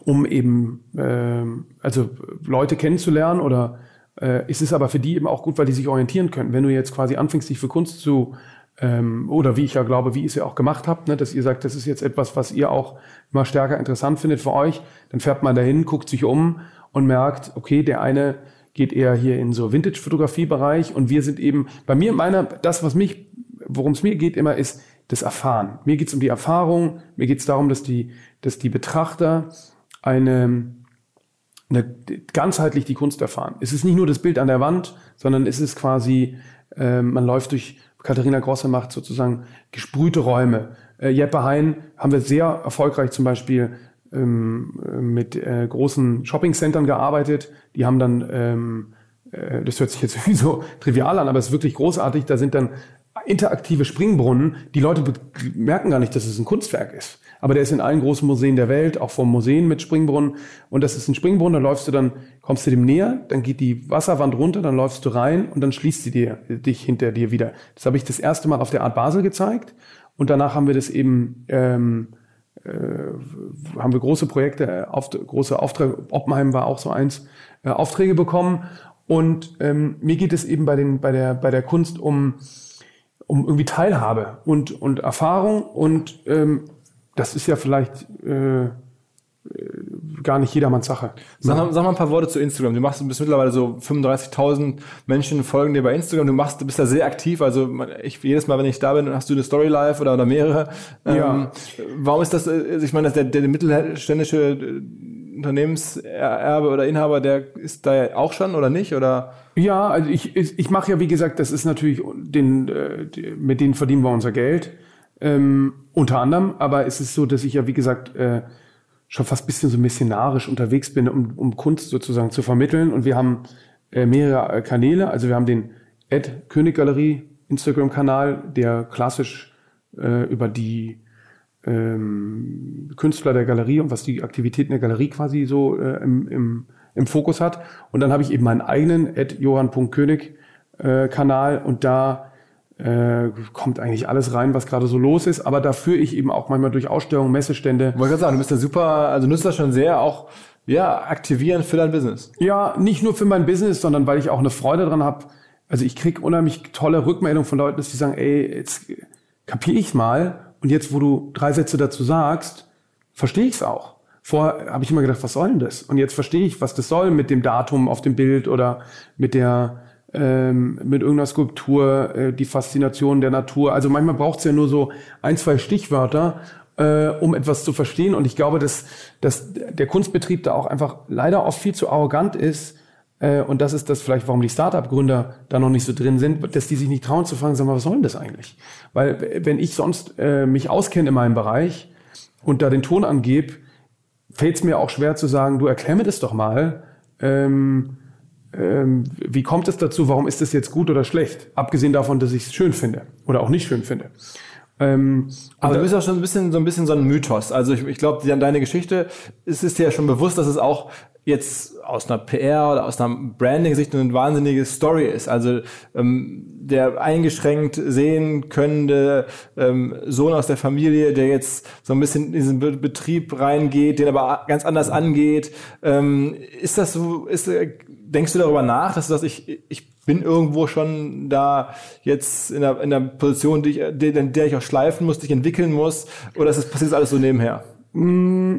um eben ähm, also Leute kennenzulernen oder äh, ist es aber für die eben auch gut, weil die sich orientieren können. Wenn du jetzt quasi anfängst, dich für Kunst zu ähm, oder wie ich ja glaube, wie ihr es ja auch gemacht habt, ne, dass ihr sagt, das ist jetzt etwas, was ihr auch immer stärker interessant findet für euch, dann fährt man dahin, guckt sich um und merkt, okay, der eine geht eher hier in so Vintage-Fotografie-Bereich und wir sind eben, bei mir, meiner, das, was mich, worum es mir geht immer, ist das Erfahren. Mir geht es um die Erfahrung, mir geht es darum, dass die, dass die Betrachter eine, eine, ganzheitlich die Kunst erfahren. Es ist nicht nur das Bild an der Wand, sondern es ist quasi, äh, man läuft durch, Katharina Grosse macht sozusagen gesprühte Räume. Äh, Jeppe Hein haben wir sehr erfolgreich zum Beispiel ähm, mit äh, großen Shoppingcentern gearbeitet. Die haben dann, ähm, äh, das hört sich jetzt irgendwie so trivial an, aber es ist wirklich großartig. Da sind dann interaktive Springbrunnen. Die Leute merken gar nicht, dass es ein Kunstwerk ist. Aber der ist in allen großen Museen der Welt, auch vor Museen mit Springbrunnen. Und das ist ein Springbrunnen, da läufst du dann, kommst du dem näher, dann geht die Wasserwand runter, dann läufst du rein und dann schließt sie dir, dich hinter dir wieder. Das habe ich das erste Mal auf der Art Basel gezeigt. Und danach haben wir das eben ähm, äh, haben wir große Projekte, äh, auf, große Aufträge, Oppenheim war auch so eins, äh, Aufträge bekommen. Und ähm, mir geht es eben bei, den, bei, der, bei der Kunst um, um irgendwie Teilhabe und, und Erfahrung. Und ähm, das ist ja vielleicht äh, gar nicht jedermanns Sache. Sag, mal, sag mal ein paar Worte zu Instagram. Du machst, du bist mittlerweile so 35.000 Menschen folgen dir bei Instagram. Du machst, du bist da sehr aktiv. Also ich, jedes Mal, wenn ich da bin, hast du eine Story live oder, oder mehrere. Ja. Ähm, warum ist das, äh, ich meine, der, der mittelständische äh, Unternehmenserbe oder Inhaber, der ist da ja auch schon oder nicht? Oder? Ja, also ich, ich, ich mache ja, wie gesagt, das ist natürlich, den, äh, mit denen verdienen wir unser Geld. Ähm, unter anderem, aber es ist so, dass ich ja, wie gesagt, äh, schon fast bisschen so missionarisch unterwegs bin, um, um Kunst sozusagen zu vermitteln. Und wir haben äh, mehrere äh, Kanäle. Also wir haben den Ed König Galerie Instagram-Kanal, der klassisch äh, über die ähm, Künstler der Galerie und was die Aktivitäten der Galerie quasi so äh, im, im, im Fokus hat. Und dann habe ich eben meinen eigenen Ed Johann.könig äh, Kanal und da äh, kommt eigentlich alles rein, was gerade so los ist. Aber da führe ich eben auch manchmal durch Ausstellungen, Messestände. Wollte gerade sagen, du bist ja super, also nutzt das schon sehr auch ja, aktivieren für dein Business. Ja, nicht nur für mein Business, sondern weil ich auch eine Freude dran habe. Also ich krieg unheimlich tolle Rückmeldungen von Leuten, dass die sagen, ey, jetzt kapier ich's mal und jetzt, wo du drei Sätze dazu sagst, verstehe ich's auch. Vorher habe ich immer gedacht, was soll denn das? Und jetzt verstehe ich, was das soll mit dem Datum auf dem Bild oder mit der ähm, mit irgendeiner Skulptur, äh, die Faszination der Natur. Also manchmal braucht es ja nur so ein, zwei Stichwörter, äh, um etwas zu verstehen. Und ich glaube, dass, dass der Kunstbetrieb da auch einfach leider oft viel zu arrogant ist, äh, und das ist das vielleicht, warum die Startup-Gründer da noch nicht so drin sind, dass die sich nicht trauen zu fragen, sag mal, was soll denn das eigentlich? Weil wenn ich sonst äh, mich auskenne in meinem Bereich und da den Ton angebe, fällt es mir auch schwer zu sagen, du erklär mir das doch mal. Ähm, wie kommt es dazu? Warum ist das jetzt gut oder schlecht? Abgesehen davon, dass ich es schön finde oder auch nicht schön finde. Ähm, aber du bist auch schon ein bisschen so ein bisschen so ein Mythos. Also ich, ich glaube, deine Geschichte, es ist dir ja schon bewusst, dass es auch jetzt aus einer PR oder aus einer Branding-Sicht eine wahnsinnige Story ist. Also ähm, der eingeschränkt sehen könnende ähm, Sohn aus der Familie, der jetzt so ein bisschen in diesen Be Betrieb reingeht, den aber ganz anders angeht. Ähm, ist das so, ist, äh, denkst du darüber nach, dass du sagst, ich, ich bin irgendwo schon da jetzt in der, in der Position, die ich, in der ich auch schleifen muss, die ich entwickeln muss, oder ist das passiert alles so nebenher? Mm,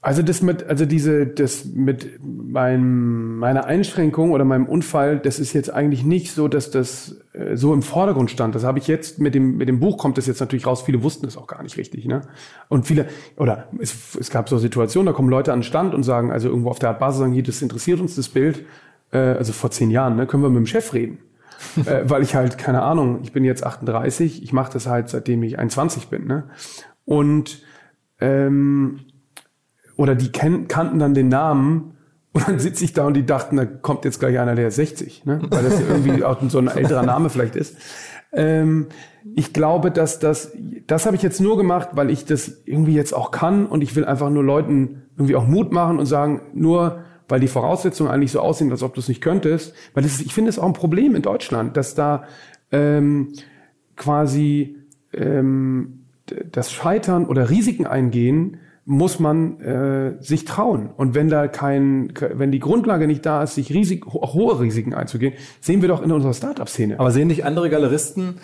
also das mit, also diese, das mit meinem, meiner Einschränkung oder meinem Unfall, das ist jetzt eigentlich nicht so, dass das äh, so im Vordergrund stand. Das habe ich jetzt mit dem, mit dem Buch kommt das jetzt natürlich raus. Viele wussten es auch gar nicht richtig, ne? Und viele, oder es, es gab so Situationen, da kommen Leute an den Stand und sagen, also irgendwo auf der Art Basis sagen, hier, das interessiert uns das Bild. Äh, also vor zehn Jahren, ne, können wir mit dem Chef reden. äh, weil ich halt, keine Ahnung, ich bin jetzt 38, ich mache das halt, seitdem ich 21 bin, ne? Und ähm, oder die ken kannten dann den Namen und dann sitze ich da und die dachten, da kommt jetzt gleich einer, der ist 60, ne? weil das ja irgendwie auch so ein älterer Name vielleicht ist. Ähm, ich glaube, dass das, das habe ich jetzt nur gemacht, weil ich das irgendwie jetzt auch kann und ich will einfach nur Leuten irgendwie auch Mut machen und sagen, nur weil die Voraussetzungen eigentlich so aussehen, als ob du es nicht könntest, weil ist, ich finde es auch ein Problem in Deutschland, dass da ähm, quasi ähm, das Scheitern oder Risiken eingehen muss man äh, sich trauen. Und wenn da kein, wenn die Grundlage nicht da ist, sich Risik, hohe Risiken einzugehen, sehen wir doch in unserer Startup-Szene. Aber sehen nicht andere Galeristen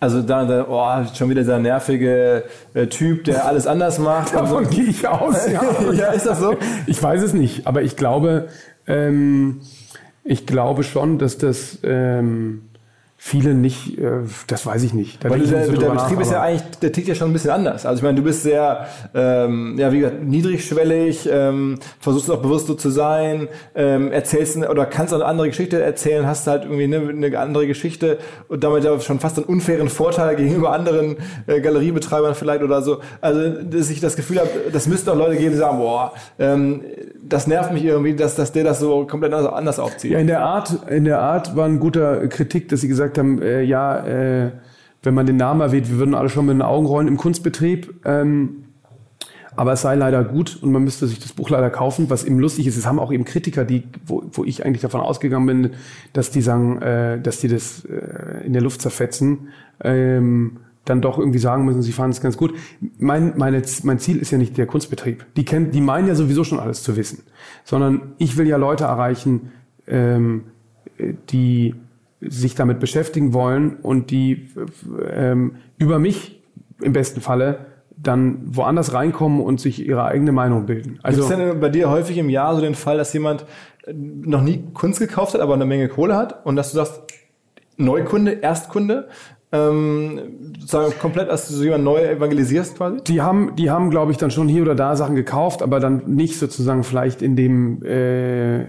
also da, da oh, schon wieder dieser nervige äh, Typ, der alles anders macht. Davon so. gehe ich aus. Ja. ja, ist das so? Ich weiß es nicht, aber ich glaube, ähm, ich glaube schon, dass das ähm, viele nicht, äh, das weiß ich nicht. Da Weil der, so der Betrieb nach, ist ja eigentlich, der tickt ja schon ein bisschen anders. Also ich meine, du bist sehr, ähm, ja wie gesagt, niedrigschwellig, ähm, versuchst auch bewusst so zu sein, ähm, erzählst oder kannst auch eine andere Geschichte erzählen, hast halt irgendwie eine, eine andere Geschichte und damit ja schon fast einen unfairen Vorteil gegenüber anderen äh, Galeriebetreibern vielleicht oder so. Also dass ich das Gefühl habe, das müssten auch Leute geben, die sagen, boah, ähm, das nervt mich irgendwie, dass, dass der das so komplett anders aufzieht. Ja, in der Art, in der Art war ein guter Kritik, dass sie gesagt haben, äh, ja, äh, wenn man den Namen erwähnt, wir würden alle schon mit den Augen rollen im Kunstbetrieb. Ähm, aber es sei leider gut und man müsste sich das Buch leider kaufen, was eben lustig ist. Es haben auch eben Kritiker, die, wo, wo ich eigentlich davon ausgegangen bin, dass die sagen, äh, dass die das äh, in der Luft zerfetzen. Ähm, dann doch irgendwie sagen müssen, sie fanden es ganz gut. Mein, meine, mein Ziel ist ja nicht der Kunstbetrieb. Die, kennen, die meinen ja sowieso schon alles zu wissen. Sondern ich will ja Leute erreichen, ähm, die sich damit beschäftigen wollen und die ähm, über mich im besten Falle dann woanders reinkommen und sich ihre eigene Meinung bilden. Also Gibt es denn bei dir häufig im Jahr so den Fall, dass jemand noch nie Kunst gekauft hat, aber eine Menge Kohle hat und dass du sagst, Neukunde, Erstkunde, ähm, sozusagen komplett als du so jemand neu evangelisierst quasi? Die haben, die haben, glaube ich, dann schon hier oder da Sachen gekauft, aber dann nicht sozusagen vielleicht in dem äh,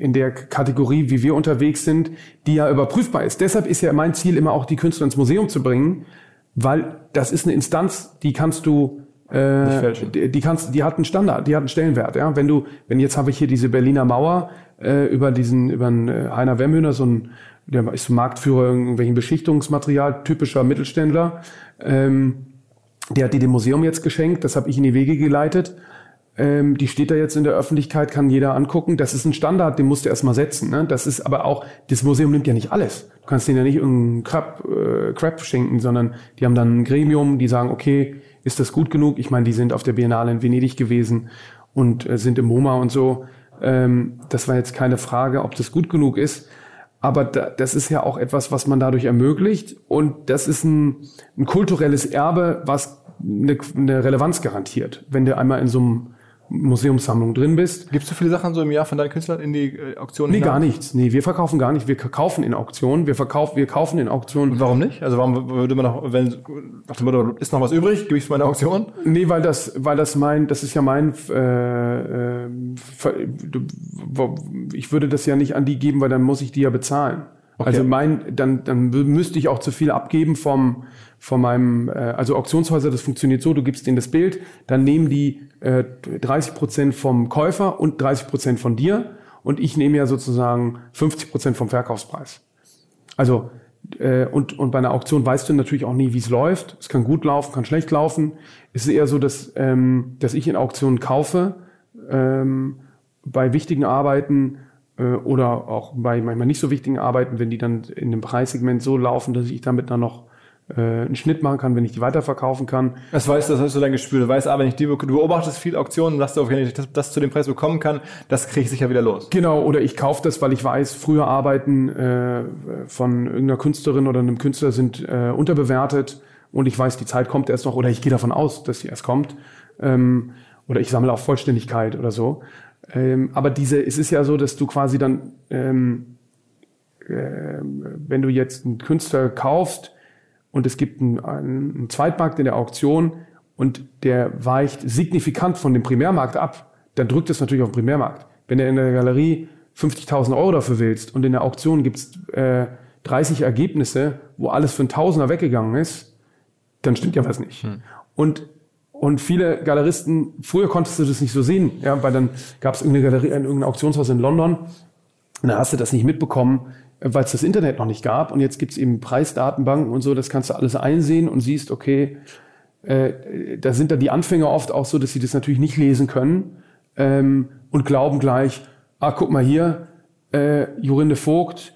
in der Kategorie, wie wir unterwegs sind, die ja überprüfbar ist. Deshalb ist ja mein Ziel immer auch, die Künstler ins Museum zu bringen, weil das ist eine Instanz, die kannst du äh, die, die kannst, die hat einen Standard, die hat einen Stellenwert. Ja, wenn du, wenn jetzt habe ich hier diese Berliner Mauer äh, über diesen, über einen äh, Heiner Wemhöhner, so ein der ist Marktführer in irgendwelchen Beschichtungsmaterial, typischer Mittelständler. Ähm, der hat die dem Museum jetzt geschenkt, das habe ich in die Wege geleitet. Ähm, die steht da jetzt in der Öffentlichkeit, kann jeder angucken. Das ist ein Standard, den musst du erstmal setzen. Ne? Das ist aber auch, das Museum nimmt ja nicht alles. Du kannst denen ja nicht irgendeinen Crap, äh, Crap schenken, sondern die haben dann ein Gremium, die sagen, okay, ist das gut genug? Ich meine, die sind auf der Biennale in Venedig gewesen und äh, sind im MoMA und so. Ähm, das war jetzt keine Frage, ob das gut genug ist. Aber da, das ist ja auch etwas, was man dadurch ermöglicht. Und das ist ein, ein kulturelles Erbe, was eine, eine Relevanz garantiert. Wenn du einmal in so einem Museumssammlung drin bist. Gibst du viele Sachen so im Jahr von deinen Künstlern in die äh, Auktion? Nee, gar nichts. Nee, wir verkaufen gar nicht. Wir kaufen in Auktionen. Wir verkaufen, wir kaufen in Auktionen. Und warum nicht? Also warum würde man noch, wenn, dem Motto, ist noch was übrig, gebe ich es meine Auktion? Nee, weil das, weil das mein, das ist ja mein, äh, äh, ich würde das ja nicht an die geben, weil dann muss ich die ja bezahlen. Okay. Also mein, dann, dann müsste ich auch zu viel abgeben vom, von meinem, äh, also Auktionshäuser, das funktioniert so, du gibst ihnen das Bild, dann nehmen die äh, 30 Prozent vom Käufer und 30 Prozent von dir und ich nehme ja sozusagen 50 Prozent vom Verkaufspreis. Also äh, und, und bei einer Auktion weißt du natürlich auch nie, wie es läuft. Es kann gut laufen, kann schlecht laufen. Es ist eher so, dass, ähm, dass ich in Auktionen kaufe, ähm, bei wichtigen Arbeiten äh, oder auch bei manchmal nicht so wichtigen Arbeiten, wenn die dann in dem Preissegment so laufen, dass ich damit dann noch äh, einen Schnitt machen kann, wenn ich die weiterverkaufen kann. Das weißt du, das hast du dein Gespür. Du weißt aber, wenn ich die, du beobachtest viel Auktionen, dass du, wenn ich das, das zu dem Preis bekommen kann, das kriege ich sicher wieder los. Genau, oder ich kaufe das, weil ich weiß, früher Arbeiten äh, von irgendeiner Künstlerin oder einem Künstler sind äh, unterbewertet und ich weiß, die Zeit kommt erst noch, oder ich gehe davon aus, dass sie erst kommt. Ähm, oder ich sammle auf Vollständigkeit oder so. Ähm, aber diese, es ist ja so, dass du quasi dann, ähm, äh, wenn du jetzt einen Künstler kaufst und es gibt einen, einen Zweitmarkt in der Auktion und der weicht signifikant von dem Primärmarkt ab, dann drückt es natürlich auf den Primärmarkt. Wenn du in der Galerie 50.000 Euro dafür willst und in der Auktion gibt's äh, 30 Ergebnisse, wo alles für einen Tausender weggegangen ist, dann stimmt ja was nicht. Hm. Und und viele Galeristen, früher konntest du das nicht so sehen, ja, weil dann gab es irgendeine Galerie, irgendein Auktionshaus in London, und da hast du das nicht mitbekommen, weil es das Internet noch nicht gab. Und jetzt gibt es eben Preisdatenbanken und so, das kannst du alles einsehen und siehst, okay, äh, da sind dann die Anfänger oft auch so, dass sie das natürlich nicht lesen können ähm, und glauben gleich, ah, guck mal hier, äh, Jorinde Vogt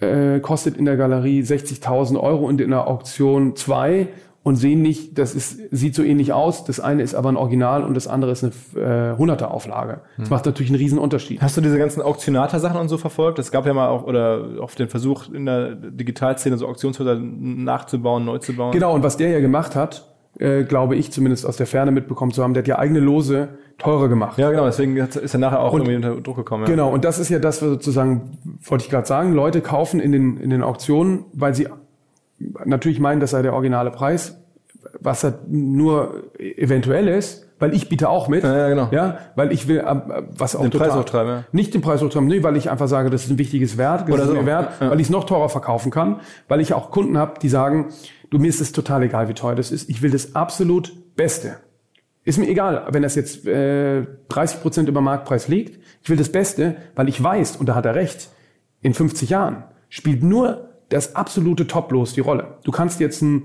äh, kostet in der Galerie 60.000 Euro und in der Auktion zwei und sehen nicht, das ist, sieht so ähnlich aus. Das eine ist aber ein Original und das andere ist eine äh, 100er Auflage. Das hm. macht natürlich einen riesen Unterschied. Hast du diese ganzen Auktionator-Sachen und so verfolgt? Es gab ja mal auch, oder auf den Versuch in der Digitalszene so Auktionshäuser nachzubauen, neu zu bauen. Genau, und was der ja gemacht hat, äh, glaube ich zumindest aus der Ferne mitbekommen zu haben, der hat ja eigene Lose teurer gemacht. Ja, genau, deswegen ist er nachher auch und, irgendwie unter Druck gekommen. Ja. Genau, und das ist ja das, was sozusagen, wollte ich gerade sagen, Leute kaufen in den, in den Auktionen, weil sie natürlich meinen, das sei der originale Preis, was halt nur eventuell ist, weil ich biete auch mit. Ja, ja genau. Ja, weil ich will, äh, was auch den total, Preis hochtreiben, ja. Nicht den Preis hochtreiben, nee, weil ich einfach sage, das ist ein wichtiges Wert, das Oder ist so. mir wert, Ja. weil ich es noch teurer verkaufen kann, weil ich auch Kunden habe, die sagen, du, mir ist es total egal, wie teuer das ist, ich will das absolut Beste. Ist mir egal, wenn das jetzt äh, 30 Prozent über Marktpreis liegt. Ich will das Beste, weil ich weiß, und da hat er recht, in 50 Jahren spielt nur das absolute Top-Los die Rolle. Du kannst jetzt ein,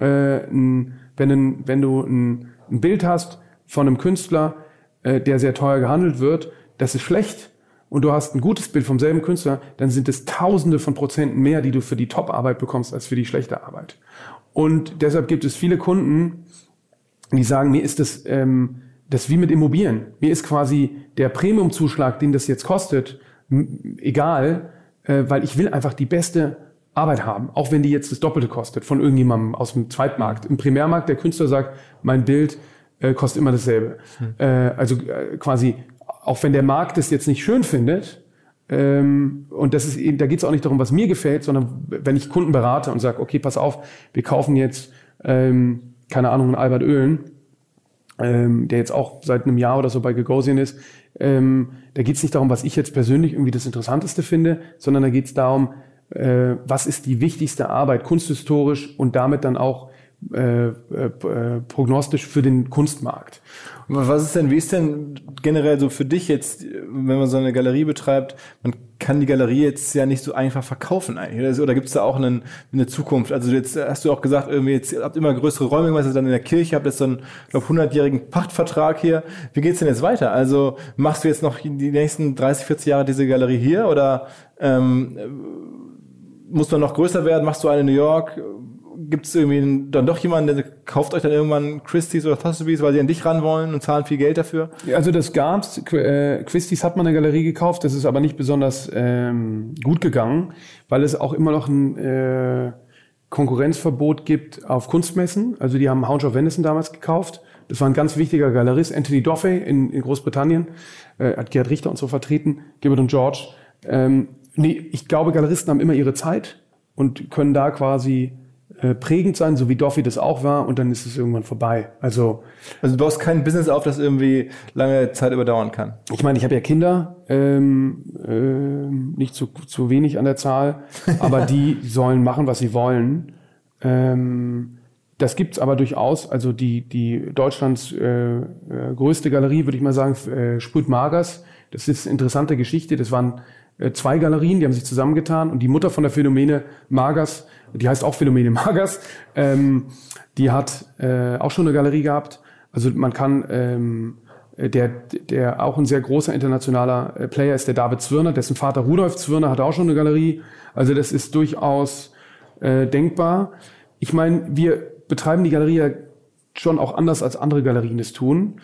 äh, ein wenn, ein, wenn du ein, ein Bild hast von einem Künstler, äh, der sehr teuer gehandelt wird, das ist schlecht und du hast ein gutes Bild vom selben Künstler, dann sind es Tausende von Prozenten mehr, die du für die Top-Arbeit bekommst, als für die schlechte Arbeit. Und deshalb gibt es viele Kunden, die sagen, mir ist das, ähm, das wie mit Immobilien. Mir ist quasi der Premiumzuschlag, den das jetzt kostet, egal, äh, weil ich will einfach die beste Arbeit haben, auch wenn die jetzt das Doppelte kostet von irgendjemandem aus dem Zweitmarkt. Im Primärmarkt der Künstler sagt, mein Bild äh, kostet immer dasselbe. Äh, also äh, quasi, auch wenn der Markt es jetzt nicht schön findet, ähm, und das ist eben, da geht es auch nicht darum, was mir gefällt, sondern wenn ich Kunden berate und sage, okay, pass auf, wir kaufen jetzt, ähm, keine Ahnung, einen Albert Oehlen, ähm, der jetzt auch seit einem Jahr oder so bei Gagosian ist, ähm, da geht es nicht darum, was ich jetzt persönlich irgendwie das Interessanteste finde, sondern da geht es darum, äh, was ist die wichtigste Arbeit kunsthistorisch und damit dann auch äh, äh, prognostisch für den Kunstmarkt. Was ist denn, wie ist denn generell so für dich jetzt, wenn man so eine Galerie betreibt, man kann die Galerie jetzt ja nicht so einfach verkaufen eigentlich. Oder, gibt es da auch einen, eine Zukunft? Also jetzt hast du auch gesagt, irgendwie jetzt habt immer größere Räume, was dann in der Kirche, habt jetzt so einen, glaube 100-jährigen Pachtvertrag hier. Wie geht's denn jetzt weiter? Also machst du jetzt noch die nächsten 30, 40 Jahre diese Galerie hier oder ähm, muss man noch größer werden? Machst du eine in New York? Gibt es irgendwie dann doch jemanden, der kauft euch dann irgendwann Christie's oder Sotheby's, weil sie an dich ran wollen und zahlen viel Geld dafür? Also das gab's. Äh, Christie's hat mal eine Galerie gekauft, das ist aber nicht besonders ähm, gut gegangen, weil es auch immer noch ein äh, Konkurrenzverbot gibt auf Kunstmessen. Also die haben Hounge of Venison damals gekauft. Das war ein ganz wichtiger Galerist, Anthony Doffey in, in Großbritannien, äh, hat Gerhard Richter und so vertreten, Gibbard und George. Ähm, nee, ich glaube, Galeristen haben immer ihre Zeit und können da quasi äh, prägend sein, so wie Doffy das auch war, und dann ist es irgendwann vorbei. Also, also du baust kein Business auf, das irgendwie lange Zeit überdauern kann. Ich meine, ich habe ja Kinder, ähm, äh, nicht zu, zu wenig an der Zahl, aber die sollen machen, was sie wollen. Ähm, das gibt's aber durchaus. Also die, die Deutschlands äh, äh, größte Galerie, würde ich mal sagen, äh, Sprüt Magers. Das ist eine interessante Geschichte. Das waren zwei Galerien, die haben sich zusammengetan und die Mutter von der Phänomene Magers die heißt auch Phänomene Magers, ähm, die hat äh, auch schon eine Galerie gehabt. Also man kann, ähm, der, der auch ein sehr großer internationaler äh, Player ist, der David Zwirner, dessen Vater Rudolf Zwirner hat auch schon eine Galerie. Also das ist durchaus äh, denkbar. Ich meine, wir betreiben die Galerie ja schon auch anders als andere Galerien es tun.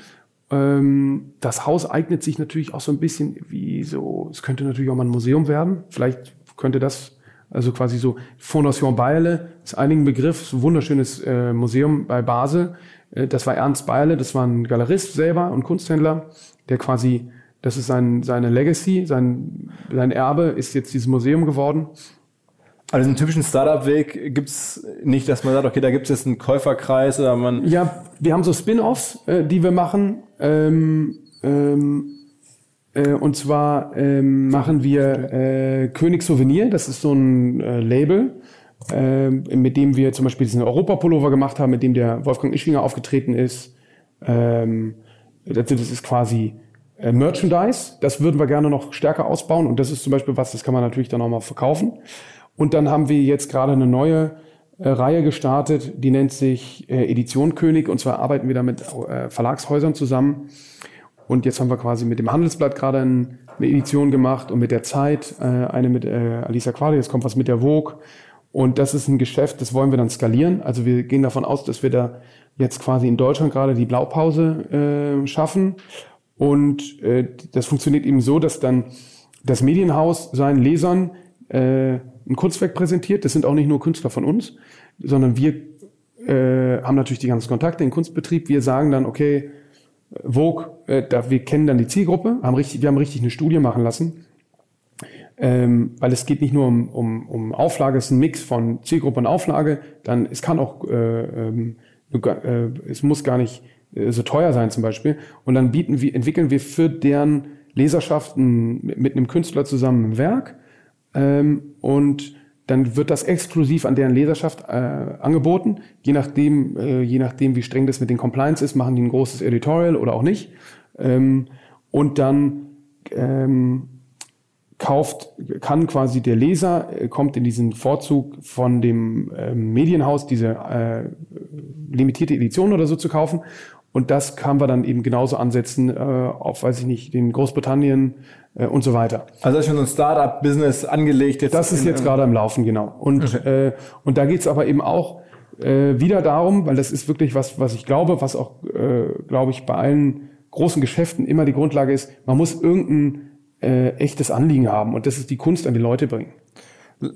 Ähm, das Haus eignet sich natürlich auch so ein bisschen wie so, es könnte natürlich auch mal ein Museum werden. Vielleicht könnte das also quasi so Fondation Bayerle ist einigen Begriff, ein wunderschönes äh, Museum bei Basel. Äh, das war Ernst Bayerle, das war ein Galerist selber und Kunsthändler, der quasi, das ist sein, seine Legacy, sein, sein Erbe ist jetzt dieses Museum geworden. Also diesen typischen Startup-Weg gibt's nicht, dass man sagt, okay, da gibt es jetzt einen Käuferkreis oder man. Ja, wir haben so Spin-offs, äh, die wir machen. Ähm, ähm, äh, und zwar ähm, machen wir äh, König Souvenir, das ist so ein äh, Label, äh, mit dem wir zum Beispiel diesen Europapullover gemacht haben, mit dem der Wolfgang Ischinger aufgetreten ist. Ähm, das, das ist quasi äh, Merchandise. Das würden wir gerne noch stärker ausbauen und das ist zum Beispiel was, das kann man natürlich dann auch mal verkaufen. Und dann haben wir jetzt gerade eine neue äh, Reihe gestartet, die nennt sich äh, Edition König und zwar arbeiten wir da mit äh, Verlagshäusern zusammen und jetzt haben wir quasi mit dem Handelsblatt gerade eine Edition gemacht und mit der Zeit äh, eine mit äh, Alisa Quali, jetzt kommt was mit der Vogue. Und das ist ein Geschäft, das wollen wir dann skalieren. Also wir gehen davon aus, dass wir da jetzt quasi in Deutschland gerade die Blaupause äh, schaffen. Und das funktioniert eben so, dass dann das Medienhaus seinen Lesern äh, ein Kunstwerk präsentiert. Das sind auch nicht nur Künstler von uns, sondern wir äh, haben natürlich die ganzen Kontakte den Kunstbetrieb. Wir sagen dann, okay, Vogue, äh, da, wir kennen dann die Zielgruppe, haben richtig, wir haben richtig eine Studie machen lassen, ähm, weil es geht nicht nur um, um, um Auflage, es ist ein Mix von Zielgruppe und Auflage, dann es kann auch, äh, ähm, äh, es muss gar nicht äh, so teuer sein zum Beispiel und dann bieten wir, entwickeln wir für deren Leserschaften mit einem Künstler zusammen ein Werk ähm, und dann wird das exklusiv an deren Leserschaft äh, angeboten. Je nachdem, äh, je nachdem, wie streng das mit den Compliance ist, machen die ein großes Editorial oder auch nicht. Ähm, und dann ähm, kauft, kann quasi der Leser, äh, kommt in diesen Vorzug von dem äh, Medienhaus, diese äh, limitierte Edition oder so zu kaufen. Und das kann wir dann eben genauso ansetzen äh, auf, weiß ich nicht, den Großbritannien, äh, und so weiter. Also das ist schon so ein Startup-Business angelegt. Jetzt das ist jetzt gerade im Laufen, genau. Und, okay. äh, und da geht es aber eben auch äh, wieder darum, weil das ist wirklich was, was ich glaube, was auch, äh, glaube ich, bei allen großen Geschäften immer die Grundlage ist, man muss irgendein äh, echtes Anliegen haben und das ist die Kunst an die Leute bringen.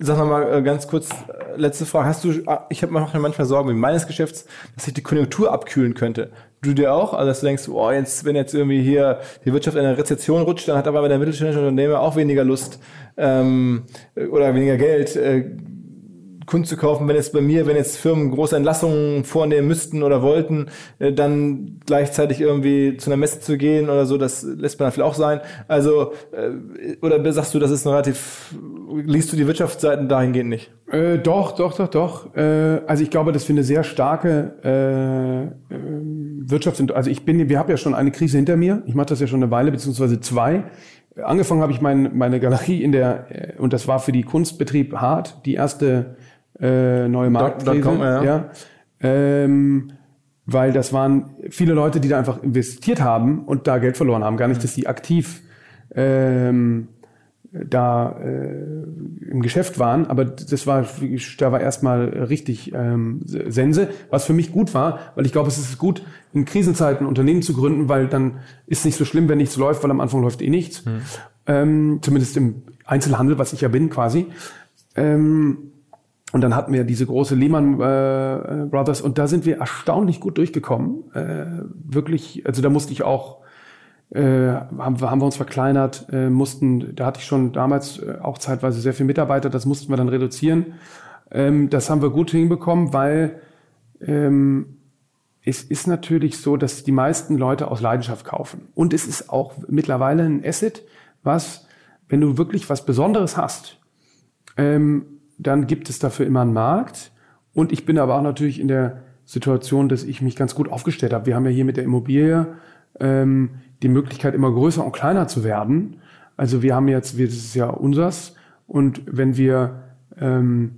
Sag mal äh, ganz kurz, äh, letzte Frage. Hast du, ah, ich habe manchmal Sorgen mit meines Geschäfts, dass sich die Konjunktur abkühlen könnte. Du dir auch? Also dass du denkst, oh, jetzt, wenn jetzt irgendwie hier die Wirtschaft in eine Rezession rutscht, dann hat aber der mittelständische Unternehmer auch weniger Lust ähm, oder weniger Geld. Äh, Kunst zu kaufen, wenn jetzt bei mir, wenn jetzt Firmen große Entlassungen vornehmen müssten oder wollten, äh, dann gleichzeitig irgendwie zu einer Messe zu gehen oder so, das lässt man vielleicht auch sein. Also, äh, oder sagst du, das ist relativ, liest du die Wirtschaftsseiten dahingehend nicht? Äh, doch, doch, doch, doch. Äh, also ich glaube, dass wir eine sehr starke äh, äh Wirtschaft sind. Also ich bin, wir haben ja schon eine Krise hinter mir. Ich mache das ja schon eine Weile, beziehungsweise zwei. Angefangen habe ich mein, meine Galerie in der, äh, und das war für die Kunstbetrieb hart, die erste äh, neue Marktkrise. ja. ja. Ähm, weil das waren viele Leute, die da einfach investiert haben und da Geld verloren haben. Gar nicht, dass die aktiv ähm, da äh, im Geschäft waren, aber das war, da war erstmal richtig ähm, Sense, was für mich gut war, weil ich glaube, es ist gut, in Krisenzeiten Unternehmen zu gründen, weil dann ist nicht so schlimm, wenn nichts läuft, weil am Anfang läuft eh nichts. Hm. Ähm, zumindest im Einzelhandel, was ich ja bin quasi. Ähm, und dann hatten wir diese große Lehman äh, Brothers und da sind wir erstaunlich gut durchgekommen. Äh, wirklich, also da musste ich auch, äh, haben, haben wir uns verkleinert, äh, mussten, da hatte ich schon damals äh, auch zeitweise sehr viele Mitarbeiter, das mussten wir dann reduzieren. Ähm, das haben wir gut hinbekommen, weil ähm, es ist natürlich so, dass die meisten Leute aus Leidenschaft kaufen. Und es ist auch mittlerweile ein Asset, was, wenn du wirklich was Besonderes hast, ähm, dann gibt es dafür immer einen Markt. Und ich bin aber auch natürlich in der Situation, dass ich mich ganz gut aufgestellt habe. Wir haben ja hier mit der Immobilie ähm, die Möglichkeit, immer größer und kleiner zu werden. Also wir haben jetzt, das ist ja unsers. Und wenn wir ähm,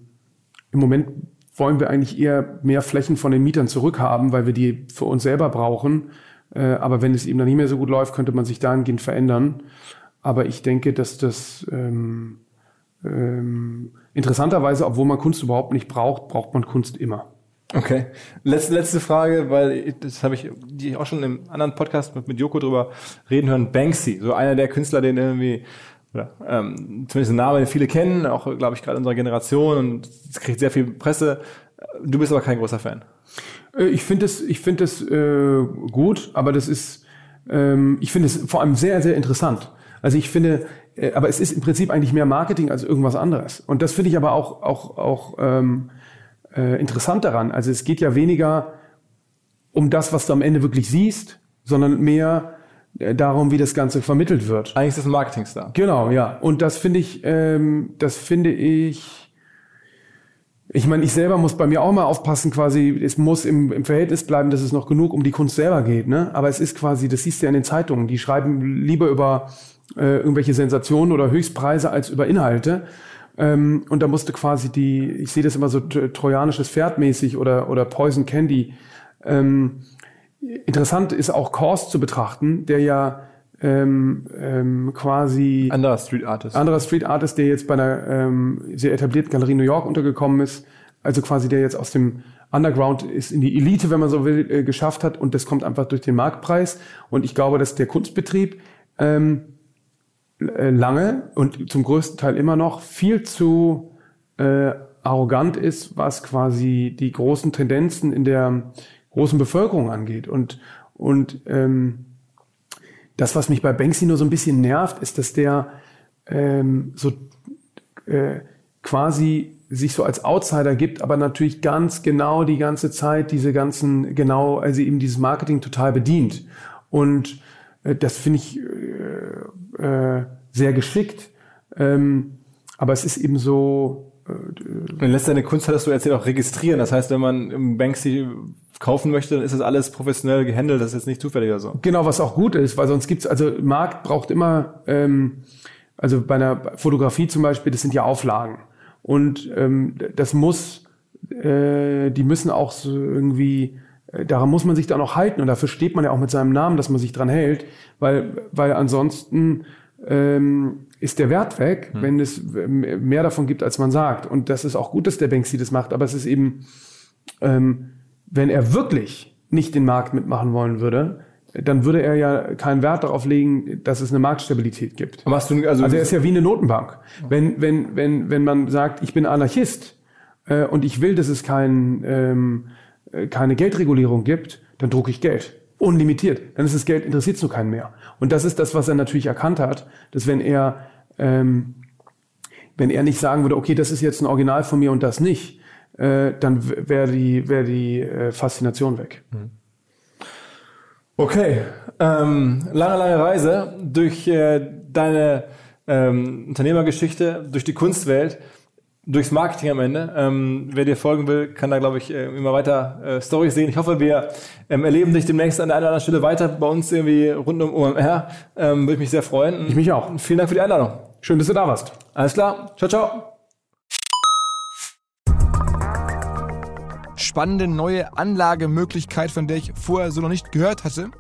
im Moment wollen wir eigentlich eher mehr Flächen von den Mietern zurückhaben, weil wir die für uns selber brauchen. Äh, aber wenn es eben dann nicht mehr so gut läuft, könnte man sich dahingehend verändern. Aber ich denke, dass das ähm, ähm, interessanterweise, obwohl man Kunst überhaupt nicht braucht, braucht man Kunst immer. Okay. Letzte, letzte Frage, weil das habe ich die auch schon im anderen Podcast mit, mit Joko drüber reden hören. Banksy, so einer der Künstler, den irgendwie oder ähm, zumindest ein Name, den viele kennen, auch glaube ich gerade unserer Generation und es kriegt sehr viel Presse. Du bist aber kein großer Fan. Äh, ich finde es, ich finde es äh, gut, aber das ist, ähm, ich finde es vor allem sehr, sehr interessant. Also ich finde, äh, aber es ist im Prinzip eigentlich mehr Marketing als irgendwas anderes. Und das finde ich aber auch, auch, auch ähm, äh, interessant daran. Also es geht ja weniger um das, was du am Ende wirklich siehst, sondern mehr äh, darum, wie das Ganze vermittelt wird. Eigentlich ist das ein Marketingstar. Genau, ja. Und das finde ich, ähm, das finde ich, ich meine, ich selber muss bei mir auch mal aufpassen, quasi, es muss im, im Verhältnis bleiben, dass es noch genug um die Kunst selber geht, ne? Aber es ist quasi, das siehst du ja in den Zeitungen, die schreiben lieber über äh, irgendwelche Sensationen oder Höchstpreise als über Inhalte. Ähm, und da musste quasi die, ich sehe das immer so trojanisches Pferd mäßig oder, oder Poison Candy. Ähm, interessant ist auch Kors zu betrachten, der ja ähm, ähm, quasi anderer Street Artist, anderer Street Artist, der jetzt bei einer ähm, sehr etablierten Galerie New York untergekommen ist, also quasi der jetzt aus dem Underground ist in die Elite, wenn man so will, äh, geschafft hat. Und das kommt einfach durch den Marktpreis. Und ich glaube, dass der Kunstbetrieb ähm, äh, lange und zum größten Teil immer noch viel zu äh, arrogant ist, was quasi die großen Tendenzen in der großen Bevölkerung angeht. Und, und ähm, das, was mich bei Banksy nur so ein bisschen nervt, ist, dass der ähm, so äh, quasi sich so als Outsider gibt, aber natürlich ganz genau die ganze Zeit diese ganzen, genau, also eben dieses Marketing total bedient. Und äh, das finde ich äh, äh, sehr geschickt. Ähm, aber es ist eben so. Äh, man lässt seine Kunst, hattest du erzählt, auch registrieren. Das heißt, wenn man im Banksy kaufen möchte, dann ist das alles professionell gehandelt. Das ist jetzt nicht zufällig oder so. Genau, was auch gut ist, weil sonst gibt's also Markt braucht immer, ähm, also bei einer Fotografie zum Beispiel, das sind ja Auflagen und ähm, das muss, äh, die müssen auch so irgendwie äh, daran muss man sich dann auch halten und dafür steht man ja auch mit seinem Namen, dass man sich dran hält, weil, weil ansonsten ähm, ist der Wert weg, hm. wenn es mehr davon gibt, als man sagt. Und das ist auch gut, dass der Banksy das macht, aber es ist eben, ähm, wenn er wirklich nicht den Markt mitmachen wollen würde, dann würde er ja keinen Wert darauf legen, dass es eine Marktstabilität gibt. du, also, also er ist ja wie eine Notenbank. Wenn, wenn, wenn, wenn man sagt, ich bin Anarchist äh, und ich will, dass es kein ähm, äh, keine Geldregulierung gibt, dann drucke ich Geld. Unlimitiert. Dann ist das Geld, interessiert es nur keinen mehr. Und das ist das, was er natürlich erkannt hat, dass wenn er, ähm, wenn er nicht sagen würde, okay, das ist jetzt ein Original von mir und das nicht, äh, dann wäre die, wär die äh, Faszination weg. Hm. Okay, ähm, lange, lange Reise durch äh, deine ähm, Unternehmergeschichte, durch die Kunstwelt durchs Marketing am Ende. Ähm, wer dir folgen will, kann da, glaube ich, äh, immer weiter äh, Stories sehen. Ich hoffe, wir ähm, erleben dich demnächst an der einen oder anderen Stelle weiter bei uns irgendwie rund um OMR. Ähm, Würde ich mich sehr freuen. Ich mich auch. Vielen Dank für die Einladung. Schön, dass du da warst. Alles klar. Ciao, ciao. Spannende neue Anlagemöglichkeit, von der ich vorher so noch nicht gehört hatte.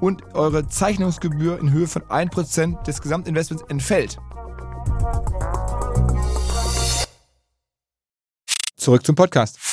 und eure Zeichnungsgebühr in Höhe von 1% des Gesamtinvestments entfällt. Zurück zum Podcast.